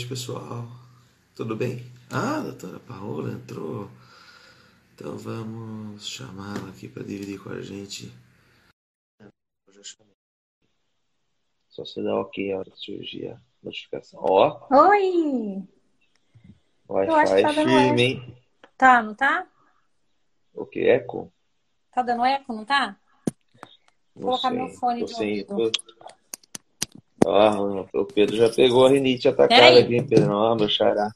Noite pessoal. Tudo bem? Ah, a doutora Paola entrou. Então vamos chamá-la aqui para dividir com a gente. Só você dá ok a hora que surgir a notificação. Ó. Oi! Wi-Fi tá firme, hein? Tá, não tá? O que? Eco? Tá dando eco, não tá? Vou colocar sei, meu fone de sem, ouvido. Ah, o Pedro já pegou a rinite atacada aqui, hein, Pedro? Ah, meu xará.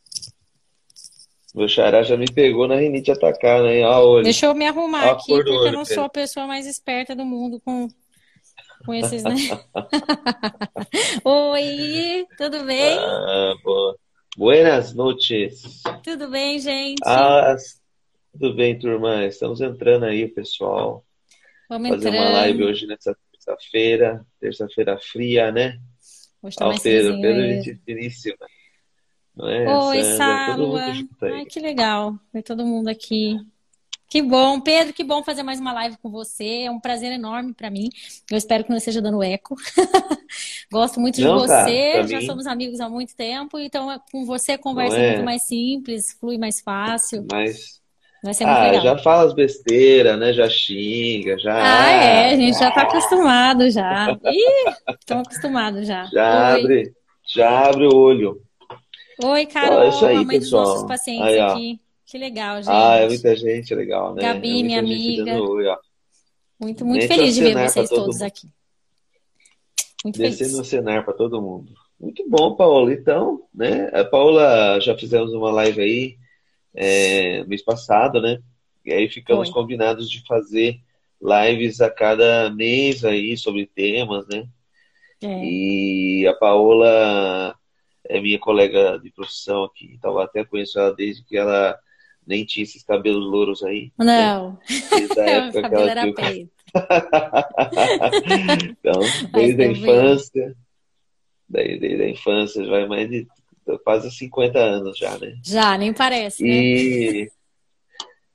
Meu xará já me pegou na rinite atacada, hein? Ó, olho. Deixa eu me arrumar Ó, aqui, porque eu olho, não Pedro. sou a pessoa mais esperta do mundo com, com esses, né? Oi, tudo bem? Ah, boa. Buenas noches. Tudo bem, gente? Ah, tudo bem, turma? Estamos entrando aí, pessoal. Vamos Fazer uma entrando. live hoje nessa terça-feira. Terça-feira fria, né? Hoje tá Ó, mais Pedro, Pedro, aí. gente finíssima. Não é? Oi, aí. Ai, que legal ver todo mundo aqui. Que bom, Pedro, que bom fazer mais uma live com você. É um prazer enorme para mim. Eu espero que não esteja dando eco. Gosto muito de Não, tá. você, Pra já mim- somos amigos há muito tempo, então é- com você a conversa é é? muito mais simples, flui mais fácil. Mas, Vai ser muito ah, legal. já fala as besteiras, né? Já xinga, já. Ah, é, a gente já tá acostumado já. Ih, estamos acostumados já. Já Oi. abre, já abre o olho. Oi, Carol, Ó, é isso aí, a mãe dos pessoal. nossos pacientes Aí, aqui. Que legal, gente. Ah, é muita gente legal, né? Gabi, É minha amiga. Muito, muito feliz de ver vocês todo todos mundo. aqui. Muito Descendo feliz. no cenário para todo mundo. Muito bom, Paola. Então, né? A Paola, já fizemos uma live aí é, mês passado, né? E aí ficamos Foi. combinados de fazer lives a cada mês aí sobre temas, né? É. E a Paola é minha colega de profissão aqui, então até conheço ela desde que ela nem tinha esses cabelos louros aí. Não, Desde a o época que cabelo ela era tinha. Então, desde a infância, daí, desde a infância, vai mais de quase 50 anos já, né? Já, nem parece, né? E,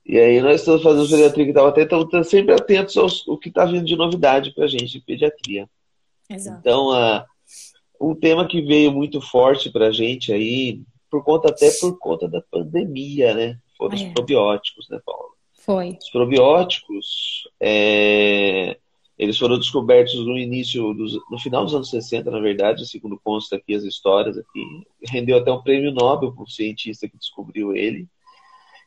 e aí nós estamos fazendo pediatria que estava até estamos sempre atentos ao o que está vindo de novidade para a gente de pediatria. Exato. Então, a, um tema que veio muito forte para a gente aí, por conta até por conta da pandemia, né? Foram os É. probióticos, né, Paulo? Foi. Os probióticos, é, eles foram descobertos no início, dos, no final dos anos 60, na verdade, segundo consta aqui as histórias aqui. Rendeu até um prêmio Nobel para o cientista que descobriu ele.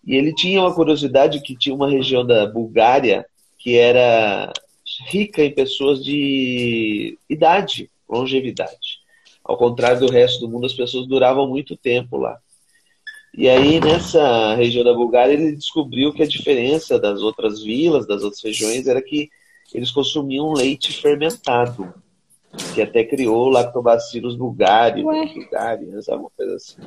E ele tinha uma curiosidade que tinha uma região da Bulgária que era rica em pessoas de idade, longevidade. Ao contrário do resto do mundo, as pessoas duravam muito tempo lá. E aí, nessa região da Bulgária, ele descobriu que a diferença das outras vilas, das outras regiões, era que eles consumiam leite fermentado, que até criou Lactobacillus bulgari, Ué. bulgarians, alguma coisa assim.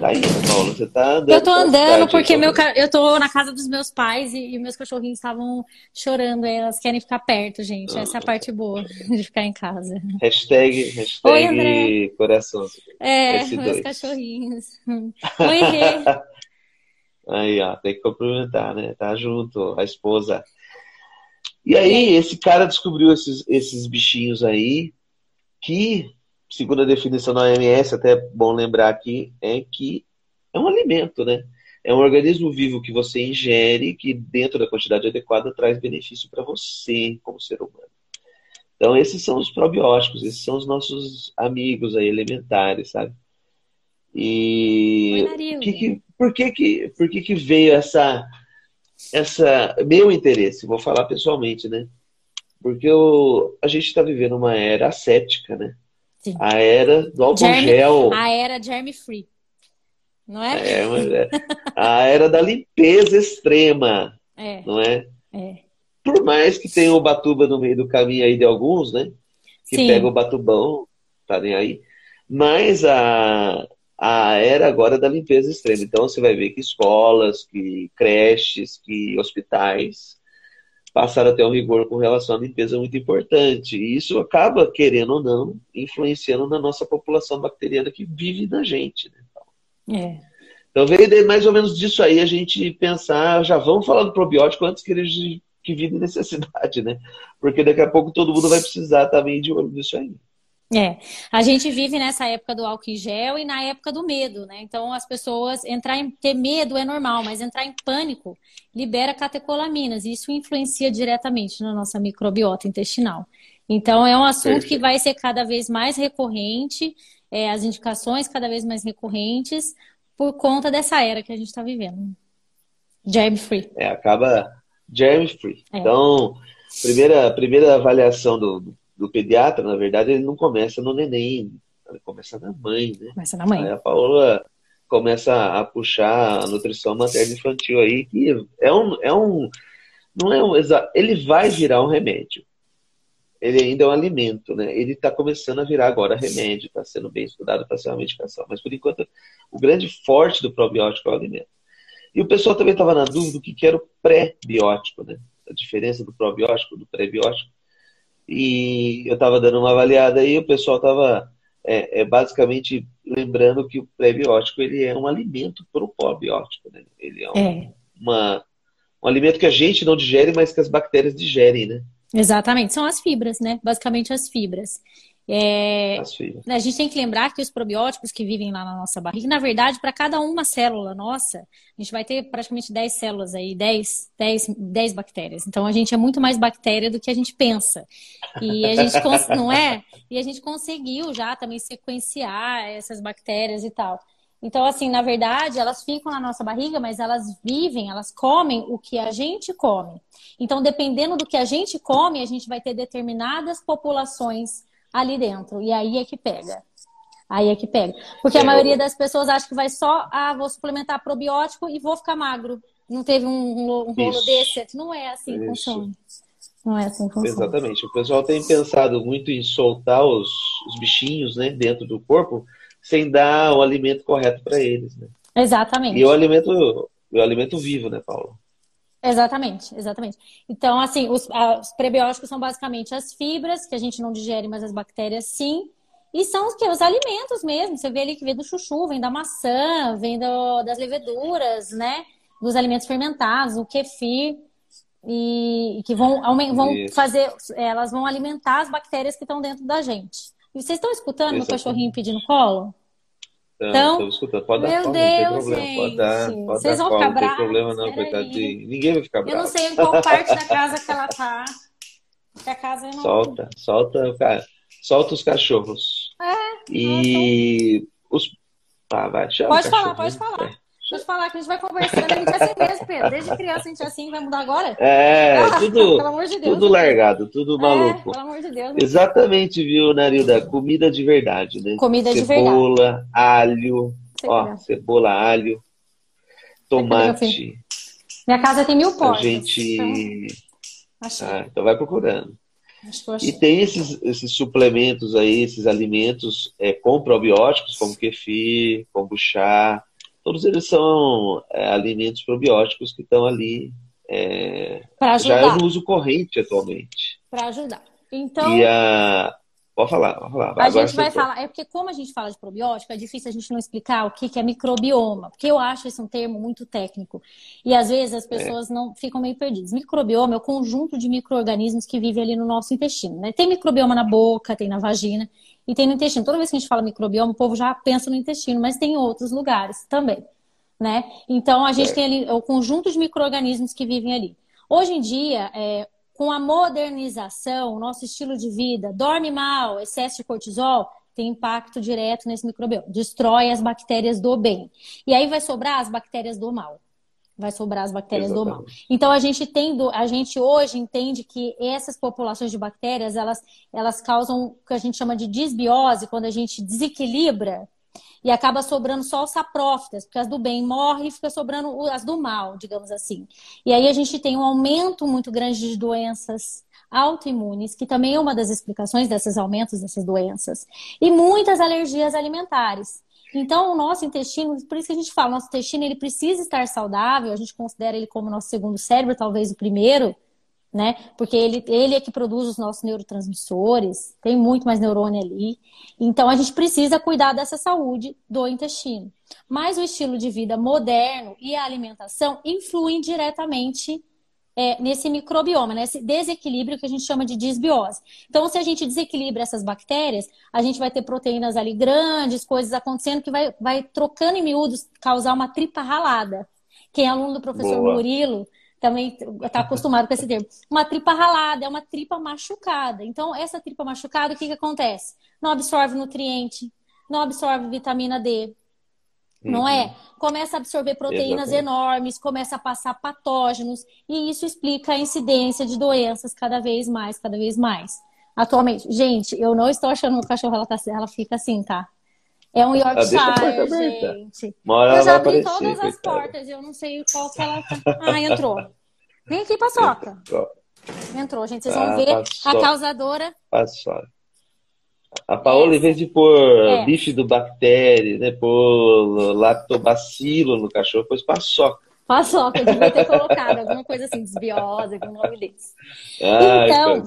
Tá aí, Paulo, você tá andando Eu tô andando porque então. meu, ca- eu tô na casa dos meus pais e, e meus cachorrinhos estavam chorando. Elas querem ficar perto, gente. Essa é a parte boa de ficar em casa. Hashtag, Oi, hashtag André. coração. É, Esse meus dois. cachorrinhos. Oi, Rê. Aí, ó, tem que cumprimentar, né? Tá junto, a esposa. E aí, esse cara descobriu esses, esses bichinhos aí, que, segundo a definição da OMS, até é bom lembrar aqui, é que é um alimento, né? É um organismo vivo que você ingere, que dentro da quantidade adequada traz benefício para você como ser humano. Então, esses são os probióticos, esses são os nossos amigos aí elementares, sabe? E Oi, que que- por que que, por que que veio essa, essa meu interesse? Vou falar pessoalmente, né? Porque o, a gente está vivendo uma era ascética, né? Sim. A era do álcool Germe- gel, A era germ free. Não é? é, é- a era da limpeza extrema, É, não é? é. Por mais que tenha o Batuba no meio do caminho aí de alguns, né? Que Sim. pega o Batubão, tá nem aí. Mas a, a era agora da limpeza extrema. Então você vai ver que escolas, que creches, que hospitais passaram a ter um rigor com relação à limpeza muito importante. E isso acaba, querendo ou não, influenciando na nossa população bacteriana que vive na gente. Né? É. Então veio mais ou menos disso aí a gente pensar, já vamos falar do probiótico antes que eles que vive necessidade, né? Porque daqui a pouco todo mundo vai precisar também de olho nisso aí. É, a gente vive nessa época do álcool em gel e na época do medo, né? Então as pessoas entrar em ter medo é normal, mas entrar em pânico libera catecolaminas e isso influencia diretamente na nossa microbiota intestinal. Então é um assunto que vai ser cada vez mais recorrente, é, as indicações cada vez mais recorrentes por conta dessa era que a gente está vivendo. Germ free. É, acaba germ free. É. Então, primeira primeira avaliação do do pediatra, na verdade, ele não começa no neném, ele começa na mãe, né? Começa na mãe. Aí a Paola começa a puxar a nutrição materna infantil aí, que é um, é um não é um ele vai virar um remédio. Ele ainda é um alimento, né? Ele está começando a virar agora remédio, está sendo bem estudado para ser uma medicação. Mas por enquanto, o grande forte do probiótico é o alimento. E o pessoal também estava na dúvida do que, que era o pré-biótico, né? A diferença do probiótico do pré-biótico. E eu estava dando uma avaliada aí, o pessoal estava é, é, basicamente lembrando que o pré-biótico ele é um alimento para o probiótico. Né? Ele é, um, é. Uma, um alimento que a gente não digere, mas que as bactérias digerem, né? Exatamente, são as fibras, né? Basicamente as fibras. É, a gente tem que lembrar que os probióticos que vivem lá na nossa barriga, na verdade, para cada uma célula nossa, a gente vai ter praticamente 10 células aí, 10, 10, 10 bactérias. Então a gente é muito mais bactéria do que a gente pensa. E a gente não é? E a gente conseguiu já também sequenciar essas bactérias e tal. Então, assim, na verdade, elas ficam na nossa barriga, mas elas vivem, elas comem o que a gente come. Então, dependendo do que a gente come, a gente vai ter determinadas populações ali dentro. E aí é que pega. Aí é que pega. Porque a maioria das pessoas acha que vai só, ah, vou suplementar probiótico e vou ficar magro. Não teve um, um, um rolo desse. Não é assim que funciona. Não é assim que funciona. Exatamente. O pessoal tem pensado muito em soltar os, os bichinhos né, dentro do corpo sem dar o alimento correto para eles. Né? Exatamente. E o alimento, o alimento vivo, né, Paulo? Exatamente, exatamente. Então, assim, os, os, prebióticos são basicamente as fibras, que a gente não digere, mas as bactérias sim. E são os que? Os alimentos mesmo. Você vê ali que vem do chuchu, vem da maçã, vem do, das leveduras, né? Dos alimentos fermentados, o kefir. E, e que vão, vão fazer, elas vão alimentar as bactérias que estão dentro da gente. E vocês estão escutando o cachorrinho pedindo colo? Então, escutando. Pode meu dar Deus, gente. Pode dar, pode Vocês dar vão ficar bravos. Não tem problema não, coitado de... Ninguém vai ficar bravo. Eu não sei em qual parte da casa que ela tá. Que a casa não... Solta, solta, cara. Solta os cachorros. É. E os... Ah, vai, Pode falar, pode falar. É. Deixa eu falar que a gente vai conversando, a gente é assim mesmo, Pedro. Desde criança a gente é assim, vai mudar agora? É, ah, tudo, de Deus, tudo largado, tudo maluco. É, pelo amor de Deus. Exatamente, viu, Narilda? Comida de verdade, né? Comida cebola, de verdade. Cebola, alho, ó, cebola, alho, tomate. Minha casa tem mil portas. A gente... Então... Ah, então vai procurando. E tem esses, esses suplementos aí, esses alimentos é, com probióticos, como kefir, kombucha, todos eles são é, alimentos probióticos que estão ali. É, já é no uso corrente atualmente. Para ajudar. Então. E a. Pode falar, pode falar. A gente vai falar. É porque, como a gente fala de probiótico, é difícil a gente não explicar o que, que é microbioma. Porque eu acho esse um termo muito técnico. E às vezes as pessoas é. não ficam meio perdidas. Microbioma é o conjunto de micro-organismos que vivem ali no nosso intestino. Né? Tem microbioma na boca, tem na vagina e tem no intestino. Toda vez que a gente fala microbioma, o povo já pensa no intestino, mas tem em outros lugares também, né? Então a gente é. tem ali o conjunto de micro-organismos que vivem ali. Hoje em dia, é, com a modernização, o nosso estilo de vida, dorme mal, excesso de cortisol, tem impacto direto nesse microbioma, destrói as bactérias do bem. E aí vai sobrar as bactérias do mal vai sobrar as bactérias Exatamente. do mal. Então a gente tem, a gente hoje entende que essas populações de bactérias elas, elas causam o que a gente chama de disbiose quando a gente desequilibra e acaba sobrando só os saprófitas, porque as do bem morrem e fica sobrando as do mal, digamos assim. E aí a gente tem um aumento muito grande de doenças autoimunes, que também é uma das explicações desses aumentos dessas doenças, e muitas alergias alimentares. Então, o nosso intestino, por isso que a gente fala, nosso intestino ele precisa estar saudável, a gente considera ele como nosso segundo cérebro, talvez o primeiro, né? Porque ele, ele é que produz os nossos neurotransmissores, tem muito mais neurônio ali. Então, a gente precisa cuidar dessa saúde do intestino. Mas o estilo de vida moderno e a alimentação influem diretamente é, nesse microbioma, nesse desequilíbrio que a gente chama de disbiose. Então, se a gente desequilibra essas bactérias, a gente vai ter proteínas ali grandes, coisas acontecendo que vai, vai trocando em miúdos, causar uma tripa ralada. Quem é aluno do professor Boa. Murilo também está acostumado com esse termo. Uma tripa ralada é uma tripa machucada. Então, essa tripa machucada, o que, que acontece? Não absorve nutriente, não absorve vitamina D, não é? Uhum. Começa a absorver proteínas Exatamente. enormes, começa a passar patógenos, e isso explica a incidência de doenças cada vez mais, cada vez mais. Atualmente, gente, eu não estou achando que o cachorro ela, tá, ela fica assim, tá? É um Yorkshire, ah, gente. eu já abri todas as portas, eu não sei qual que ela tá. Ah, entrou. Vem aqui, paçoca. Entrou, gente. Vocês vão ah, ver a causadora. Paçoca. A Paola, em vez de pôr é. bifidobactéria, né, pôr lactobacilo no cachorro, pôs paçoca. Paçoca, devia ter colocado alguma coisa assim, desbiose, algum nome desse. Ah, então,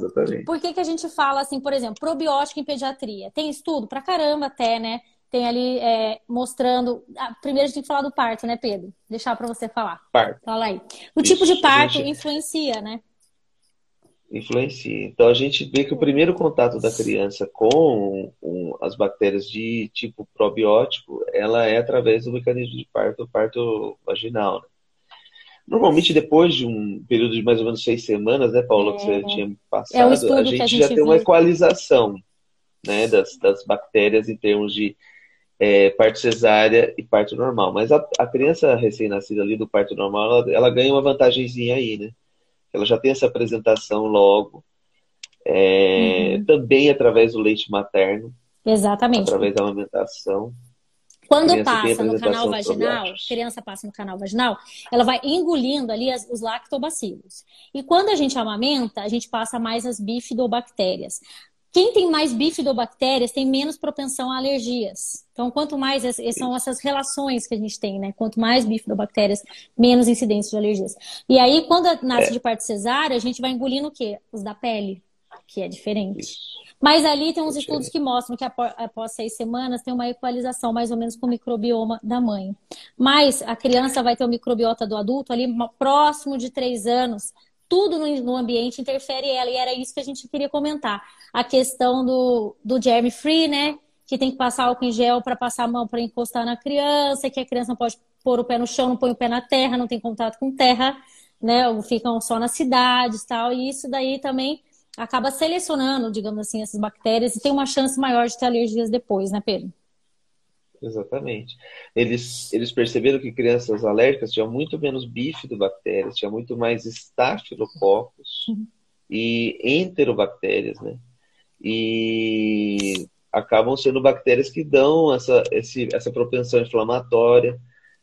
por que, que a gente fala assim, por exemplo, probiótico em pediatria? Tem estudo pra caramba até, né? Tem ali é, mostrando. Ah, primeiro a gente tem que falar do parto, né, Pedro? Deixar para você falar. Parto. Fala aí. O Isso, tipo de parto gente... influencia, né? Influencia. Então a gente vê que o primeiro contato da criança com um, as bactérias de tipo probiótico, ela é através do mecanismo de parto, parto vaginal. Né? Normalmente depois de um período de mais ou menos seis semanas, né, Paula, é, que você tinha passado, é a, gente a, gente já tem uma equalização né, das, das bactérias em termos de é, parto cesárea e parto normal. Mas a, a criança recém-nascida ali do parto normal, ela, ela ganha uma vantagemzinha aí, né? Ela já tem essa apresentação logo, é, uhum. também através do leite materno. Exatamente. Através da alimentação. Quando passa no canal vaginal, criança passa no canal vaginal, ela vai engolindo ali as, os lactobacilos. E quando a gente amamenta, a gente passa mais as bifidobactérias. Quem tem mais bifidobactérias tem menos propensão a alergias. Então, quanto mais são essas relações que a gente tem, né? Quanto mais bifidobactérias, menos incidência de alergias. E aí, quando nasce é. de parte cesárea, a gente vai engolindo o quê? Os da pele, que é diferente. Isso. Mas ali tem uns estudos que mostram que após seis semanas tem uma equalização mais ou menos com o microbioma da mãe. Mas a criança vai ter o microbiota do adulto ali próximo de três anos tudo no, ambiente interfere ela, e era isso que a gente queria comentar. A questão do, do germ free, né? Que tem que passar álcool em gel para passar a mão para encostar na criança, que a criança não pode pôr o pé no chão, não põe o pé na terra, não tem contato com terra, né? Ou ficam só nas cidades tal. E isso daí também acaba selecionando, digamos assim, essas bactérias e tem uma chance maior de ter alergias depois, né, Pedro? Exatamente. Eles, eles perceberam que crianças alérgicas tinham muito menos bifidobactérias, tinha muito mais estafilococcus uhum. e enterobactérias, né? E acabam sendo bactérias que dão essa, esse, essa propensão inflamatória,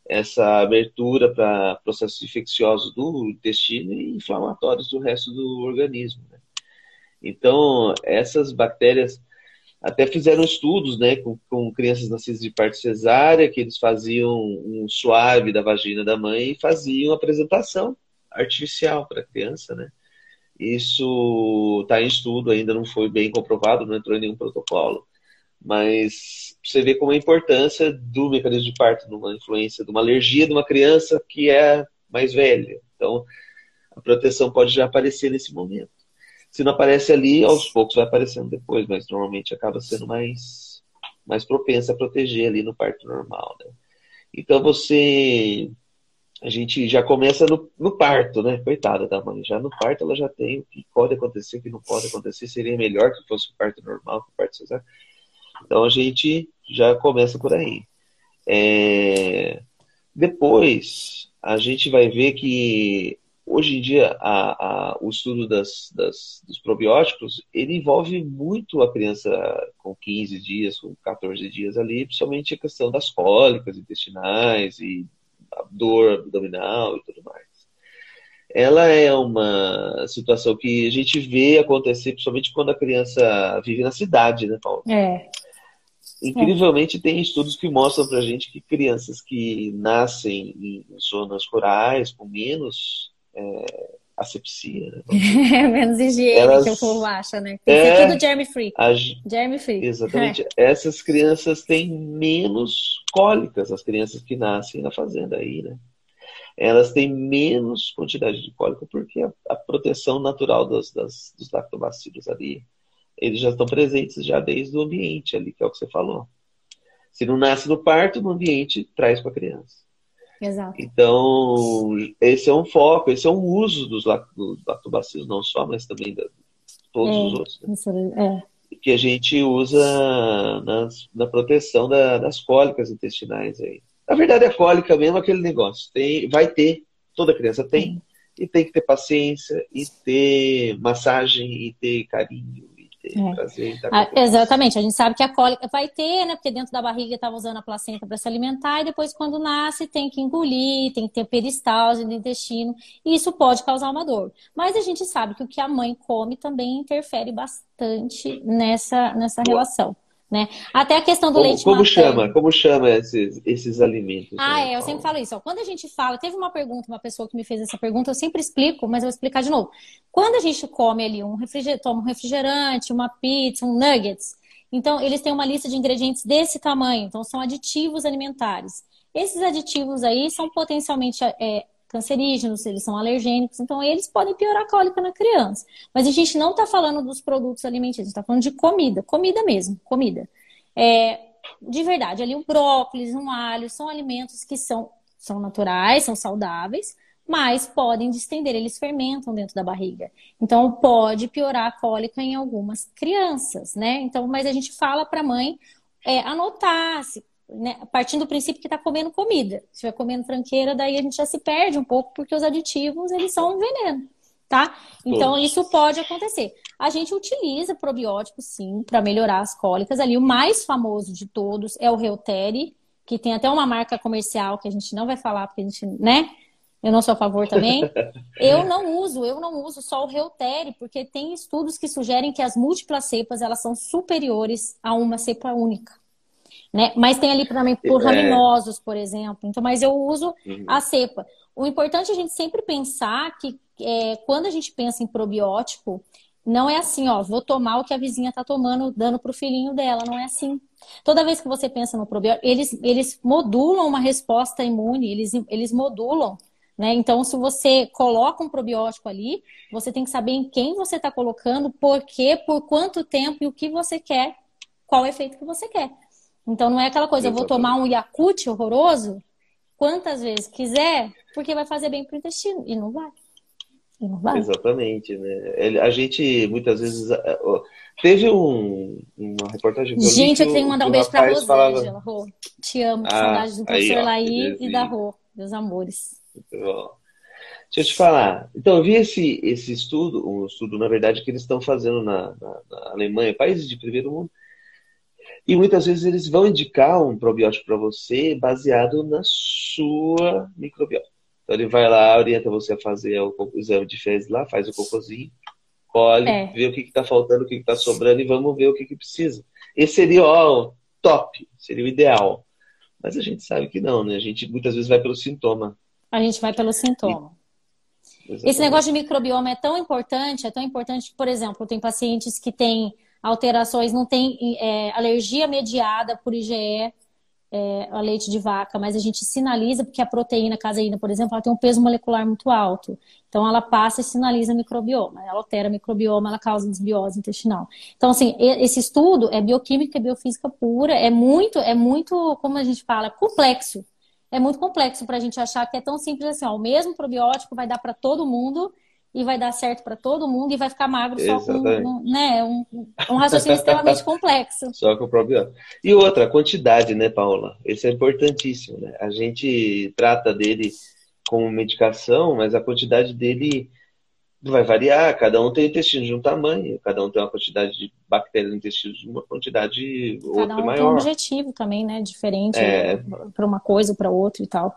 essa abertura para processos infecciosos do intestino e inflamatórios do resto do organismo. Né? Então, essas bactérias até fizeram estudos né, com, com, crianças nascidas de parte cesárea, que eles faziam um suave da vagina da mãe e faziam apresentação artificial para a criança. Né? Isso está em estudo, ainda não foi bem comprovado, não entrou em nenhum protocolo. Mas você vê como a importância do mecanismo de parto numa influência de uma alergia de uma criança que é mais velha. Então, a proteção pode já aparecer nesse momento. Se não aparece ali, aos poucos vai aparecendo depois, mas normalmente acaba sendo mais, mais propensa a proteger ali no parto normal, né? Então você. A gente já começa no, no parto, né? Coitada da mãe. Já no parto ela já tem o que pode acontecer, o que não pode acontecer. Seria melhor que fosse o parto normal, que o parto cesárea. Então a gente já começa por aí. É... Depois a gente vai ver que hoje em dia a, a, o estudo das, das, dos probióticos ele envolve muito a criança com 15 dias, com 14 dias ali, principalmente a questão das cólicas intestinais e a dor abdominal e tudo mais. Ela é uma situação que a gente vê acontecer principalmente quando a criança vive na cidade, né, Paulo? É. Incrivelmente, tem estudos que mostram pra gente que crianças que nascem em zonas rurais, com menos é, asepsia. Né? É menos higiene Elas, que o povo acha, né? Tem é, tudo germ free. A, germ free. Exatamente. É. Essas crianças têm menos cólicas, as crianças que nascem na fazenda aí, né? elas têm menos quantidade de cólica porque a, a proteção natural das, das, dos lactobacilos ali, eles já estão presentes já desde o ambiente ali, que é o que você falou. Se não nasce no parto, no ambiente traz para a criança. Exato. Então, esse é um foco, esse é um uso dos lactobacilos, não só, mas também de todos é, os outros. Né? É. Que a gente usa nas, na proteção da, das cólicas intestinais aí. Na verdade, a cólica mesmo é aquele negócio. Tem, vai ter, toda criança tem, e tem que ter paciência, e ter massagem, e ter carinho, é. prazer. Ah, exatamente, a gente sabe que a cólica vai ter, né? Porque dentro da barriga estava usando a placenta para se alimentar e depois, quando nasce, tem que engolir, tem que ter peristalse no intestino, e isso pode causar uma dor. Mas a gente sabe que o que a mãe come também interfere bastante nessa, nessa relação. Né? Até a questão do como, leite como materno. chama Como chama esses, esses alimentos? Ah, né? é, eu sempre falo isso. Ó. Quando a gente fala, teve uma pergunta, uma pessoa que me fez essa pergunta, eu sempre explico, mas eu vou explicar de novo. Quando a gente come ali um refrigerante, toma um refrigerante, uma pizza, um nuggets, então eles têm uma lista de ingredientes desse tamanho, então são aditivos alimentares. Esses aditivos aí são potencialmente é, cancerígenos, eles são alergênicos, então eles podem piorar a cólica na criança. Mas a gente não está falando dos produtos alimentícios, está falando de comida, comida mesmo, comida. É, de verdade, ali o brócolis, um alho, são alimentos que são, são naturais, são saudáveis, mas podem distender, eles fermentam dentro da barriga. Então pode piorar a cólica em algumas crianças, né? Então, mas a gente fala para a mãe é, anotar, se né, partindo do princípio que está comendo comida. Se estiver comendo tranqueira, daí a gente já se perde um pouco, porque os aditivos, eles são um veneno, tá? Então, isso pode acontecer. A gente utiliza probióticos, sim, para melhorar as cólicas. Ali, o mais famoso de todos é o Reuteri, que tem até uma marca comercial que a gente não vai falar, porque a gente, né? Eu não sou a favor também. Eu não uso, eu não uso só o Reuteri, porque tem estudos que sugerem que as múltiplas cepas, elas são superiores a uma cepa única. Né? Mas tem ali também por é. raminosos, por exemplo. Então, mas eu uso uhum. a cepa. O importante é a gente sempre pensar que é, quando a gente pensa em probiótico, não é assim, ó, vou tomar o que a vizinha está tomando, dando para o filhinho dela. Não é assim. Toda vez que você pensa no probiótico, eles, eles modulam uma resposta imune, eles, eles modulam. Né? Então, se você coloca um probiótico ali, você tem que saber em quem você está colocando, por quê, por quanto tempo e o que você quer, qual o efeito que você quer. Então não é aquela coisa, eu vou tomar um Yakut horroroso quantas vezes quiser, porque vai fazer bem para o intestino. E não vai. E não vai. Exatamente, né? A gente muitas vezes. Teve um, uma reportagem que eu Gente, eu tenho que mandar um beijo para Rosângela. Falava... Rô. Te amo, ah, saudades do professor aí, Laí e da Rô, meus amores. Muito bom. Deixa eu te falar. Então, eu vi esse, esse estudo, um estudo, na verdade, que eles estão fazendo na, na, na Alemanha, países de primeiro mundo, e muitas vezes eles vão indicar um probiótico para você baseado na sua microbiota. Então ele vai lá, orienta você a fazer o, exame de fezes lá, faz o cocôzinho, colhe, é. vê o que está faltando, o que está sobrando e vamos ver o que, que precisa. Esse seria ó, o top, seria o ideal. Mas a gente sabe que não, né? A gente muitas vezes vai pelo sintoma. A gente vai pelo sintoma. E... Esse negócio de microbioma é tão importante, é tão importante que, por exemplo, tem pacientes que têm alterações, não tem é, alergia mediada por IgE, é, a leite de vaca, mas a gente sinaliza porque a proteína caseína, por exemplo, ela tem um peso molecular muito alto. Então ela passa e sinaliza microbioma, ela altera microbioma, ela causa desbiose intestinal. Então assim, esse estudo é bioquímica e biofísica pura, é muito, é muito, como a gente fala, complexo. É muito complexo para a gente achar que é tão simples assim, ó, o mesmo probiótico vai dar para todo mundo e vai dar certo para todo mundo e vai ficar magro só com um, né, um, um raciocínio extremamente complexo. Só com o probiótico. E outra, a quantidade, né, Paula? Isso é importantíssimo, né? A gente trata dele como medicação, mas a quantidade dele vai variar. Cada um tem intestino de um tamanho, cada um tem uma quantidade de bactérias no intestino de uma quantidade cada outra um maior. Tem um objetivo também, né? Diferente é... para uma coisa, para outra e tal.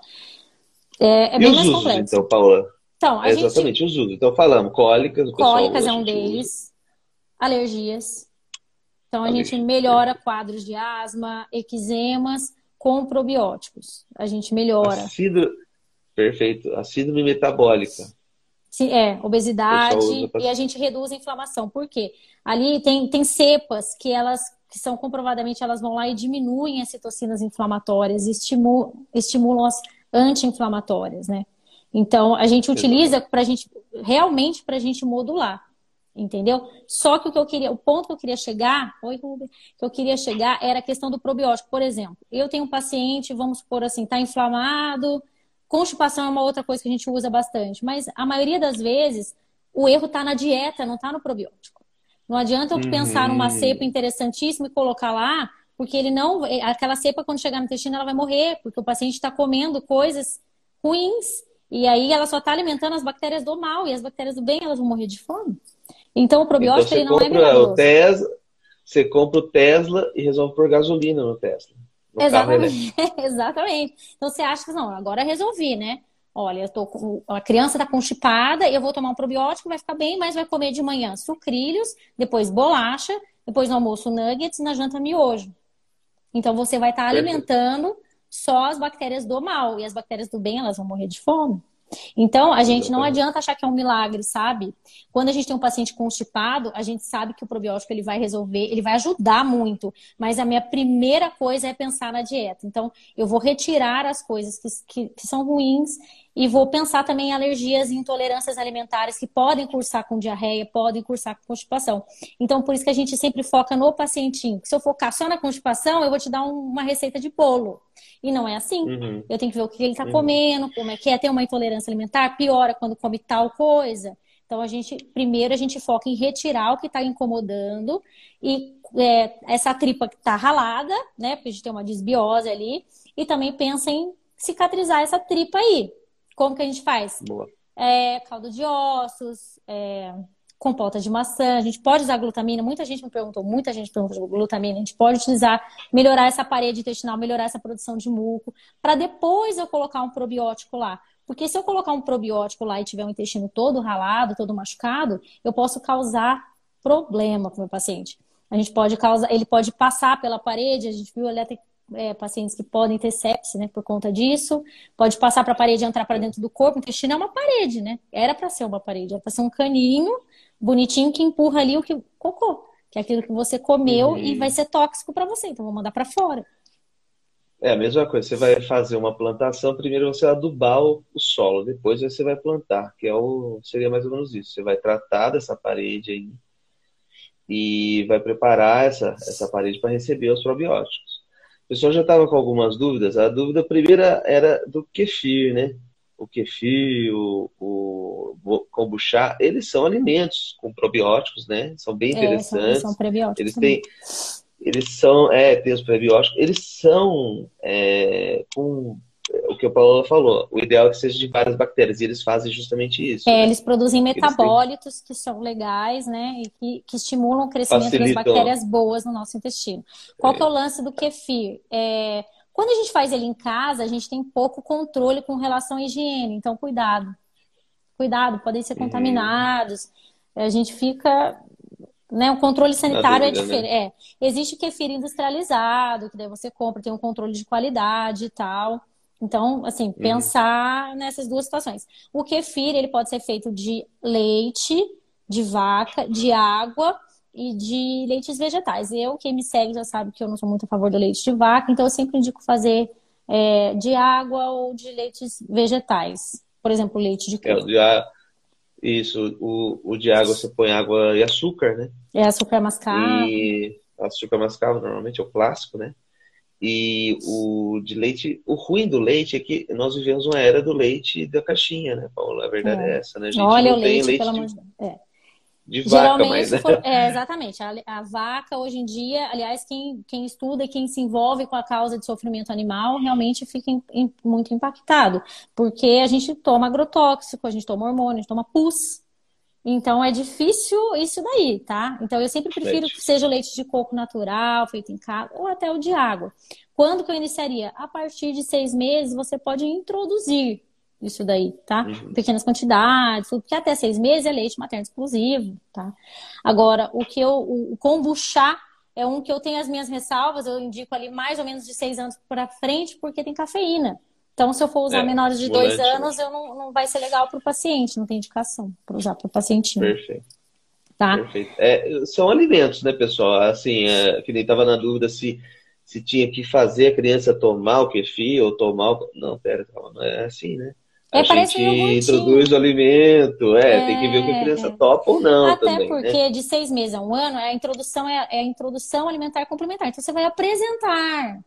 É, é bem mais usos, complexo. Então, Paula? Então, a Exatamente, gente... os usos. Então, falamos, cólicas. Cólicas é um deles. Usa. Alergias. Então, a gente melhora quadros de asma, eczemas com probióticos. A gente melhora. A síndrome... Perfeito. A síndrome metabólica. Sim, é, obesidade pra... e a gente reduz a inflamação. Por quê? Ali tem, tem cepas que elas que são comprovadamente elas vão lá e diminuem as citocinas inflamatórias, estimulam, estimulam as anti-inflamatórias, né? Então, a gente utiliza para a gente realmente para a gente modular, entendeu? Só que o que eu queria, o ponto que eu queria chegar, oi, Ruben, que eu queria chegar era a questão do probiótico. Por exemplo, eu tenho um paciente, vamos supor assim, está inflamado, constipação é uma outra coisa que a gente usa bastante, mas a maioria das vezes o erro está na dieta, não está no probiótico. Não adianta eu uhum. pensar numa cepa interessantíssima e colocar lá, porque ele não, aquela cepa quando chegar no intestino ela vai morrer, porque o paciente está comendo coisas ruins e aí ela só está alimentando as bactérias do mal e as bactérias do bem elas vão morrer de fome. Então o probiótico então, ele não é milagroso. O Tesla, você compra o Tesla e resolve pôr gasolina no Tesla. No Exatamente. Exatamente. Então você acha que não, agora resolvi, né? Olha, eu tô com... a criança está constipada, eu vou tomar um probiótico, vai ficar bem, mas vai comer de manhã sucrilhos, depois bolacha, depois no almoço nuggets, na janta miojo. Então você vai estar tá alimentando só as bactérias do mal. E as bactérias do bem, elas vão morrer de fome. Então, a gente não adianta achar que é um milagre, sabe? Quando a gente tem um paciente constipado, a gente sabe que o probiótico ele vai resolver, ele vai ajudar muito. Mas a minha primeira coisa é pensar na dieta. Então, eu vou retirar as coisas que, que, que são ruins e vou pensar também em alergias e intolerâncias alimentares que podem cursar com diarreia, podem cursar com constipação. Então, por isso que a gente sempre foca no pacientinho. Se eu focar só na constipação, eu vou te dar uma receita de bolo. E não é assim. Uhum. Eu tenho que ver o que ele está uhum. comendo, como é que é ter uma intolerância alimentar, piora quando come tal coisa. Então, a gente, primeiro, a gente foca em retirar o que está incomodando e é, essa tripa que está ralada, né? Porque a gente tem uma desbiose ali. E também pensa em cicatrizar essa tripa aí. Como que a gente faz? Boa. É, caldo de ossos, é, compota de maçã. A gente pode usar glutamina. Muita gente me perguntou, muita gente perguntou glutamina. A gente pode utilizar, melhorar essa parede intestinal, melhorar essa produção de muco, para depois eu colocar um probiótico lá. Porque se eu colocar um probiótico lá e tiver um intestino todo ralado, todo machucado, eu posso causar problema para o meu paciente. A gente pode causar, ele pode passar pela parede, a gente viu ali até é, pacientes que podem ter sepse, né, por conta disso. Pode passar para a parede e entrar para dentro do corpo. O intestino é uma parede, né? Era para ser uma parede, era para ser um caninho bonitinho que empurra ali o que cocô, que é aquilo que você comeu uhum. e vai ser tóxico para você. Então vou mandar para fora. É a mesma coisa. Você vai fazer uma plantação, primeiro você vai adubar o, o solo, depois você vai plantar, que é o seria mais ou menos isso. Você vai tratar dessa parede aí e vai preparar essa, essa parede para receber os probióticos. O pessoal já estava com algumas dúvidas. A dúvida primeira era do kefir, né? O kefir, o, o kombucha, eles são alimentos com probióticos, né? São bem interessantes. É, são, são prebióticos. Eles têm, eles são, é, tem os prebióticos. Eles são é, com o que o Paulo falou, o ideal é que seja de várias bactérias, e eles fazem justamente isso. É, né? Eles produzem metabólitos têm... que são legais, né? E que, que estimulam o crescimento Facilitam. das bactérias boas no nosso intestino. Qual é. que é o lance do kefir? É, quando a gente faz ele em casa, a gente tem pouco controle com relação à higiene, então cuidado. Cuidado, podem ser contaminados. Uhum. A gente fica né? O controle sanitário é dúvida, é diferente. Né? É. Existe kefir industrializado, que daí você compra, tem um controle de qualidade e tal. Então, assim, uhum. pensar nessas duas situações. O kefir, ele pode ser feito de leite, de vaca, de água e de leites vegetais. Eu, quem me segue já sabe que eu não sou muito a favor do leite de vaca, então eu sempre indico fazer é, de água ou de leites vegetais. Por exemplo, leite de coco. É, isso, o, o de água você põe água e açúcar, né? É açúcar mascavo. E açúcar mascavo, normalmente é o clássico, né? E o de leite, o ruim do leite é que nós vivemos uma era do leite da caixinha, né, Paulo? A verdade é, é essa, né? A gente Olha não o leite, leite pelo amor de Deus. É. De vaca, mas... For, é, exatamente. A, a, vaca, hoje em dia, aliás, quem, quem estuda e quem se envolve com a causa de sofrimento animal realmente fica muito impactado. Porque a gente toma agrotóxico, a gente toma hormônio, a gente toma pus. Então é difícil isso daí, tá? Então eu sempre prefiro leite. que seja o leite de coco natural, feito em casa, ou até o de água. Quando que eu iniciaria? A partir de seis meses você pode introduzir isso daí, tá? Uhum. Pequenas quantidades, porque até seis meses é leite materno exclusivo, tá? Agora, o que eu, o kombucha é um que eu tenho as minhas ressalvas, eu indico ali mais ou menos de seis anos para frente, porque tem cafeína. Então, se eu for usar é, menores de dois anos, eu não, não vai ser legal para o paciente, não tem indicação para usar para o pacientinho. Perfeito. Tá? Perfeito. É, são alimentos, né, pessoal? Assim, é, que nem estava na dúvida se, se tinha que fazer a criança tomar o kefir ou tomar o... Não, pera, calma, não é assim, né? A gente introduz o alimento, é, é, tem que ver o que a criança é. topa ou não. Até também, porque né? de seis meses a um ano, a introdução é, é a introdução alimentar complementar. Então você vai apresentar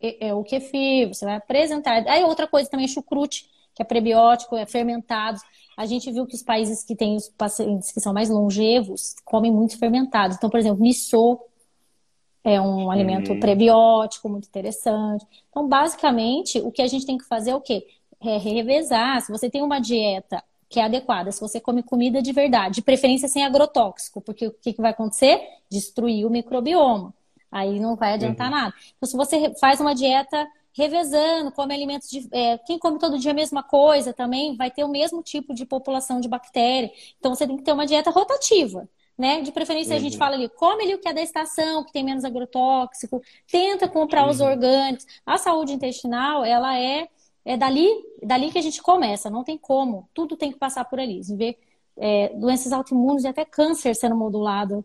é, é, o kefir, você vai apresentar. Aí outra coisa também é chucrute, que é prebiótico, é fermentado. A gente viu que os países que têm os pacientes que são mais longevos comem muito fermentado. Então, por exemplo, miso é um alimento uhum. prebiótico muito interessante. Então, basicamente, o que a gente tem que fazer é o quê? É revezar. Se você tem uma dieta que é adequada, se você come comida de verdade, de preferência sem agrotóxico, porque o que, que vai acontecer? Destruir o microbioma. Aí não vai adiantar uhum. nada. Então, se você faz uma dieta revezando, come alimentos de. É, quem come todo dia a mesma coisa também vai ter o mesmo tipo de população de bactéria. Então você tem que ter uma dieta rotativa. Né? De preferência, uhum. a gente uhum. fala ali, come ali o que é da estação, que tem menos agrotóxico, tenta comprar uhum. os orgânicos. A saúde intestinal, ela é, é dali, dali que a gente começa, não tem como. Tudo tem que passar por ali. Você vê é, doenças autoimunes e até câncer sendo modulado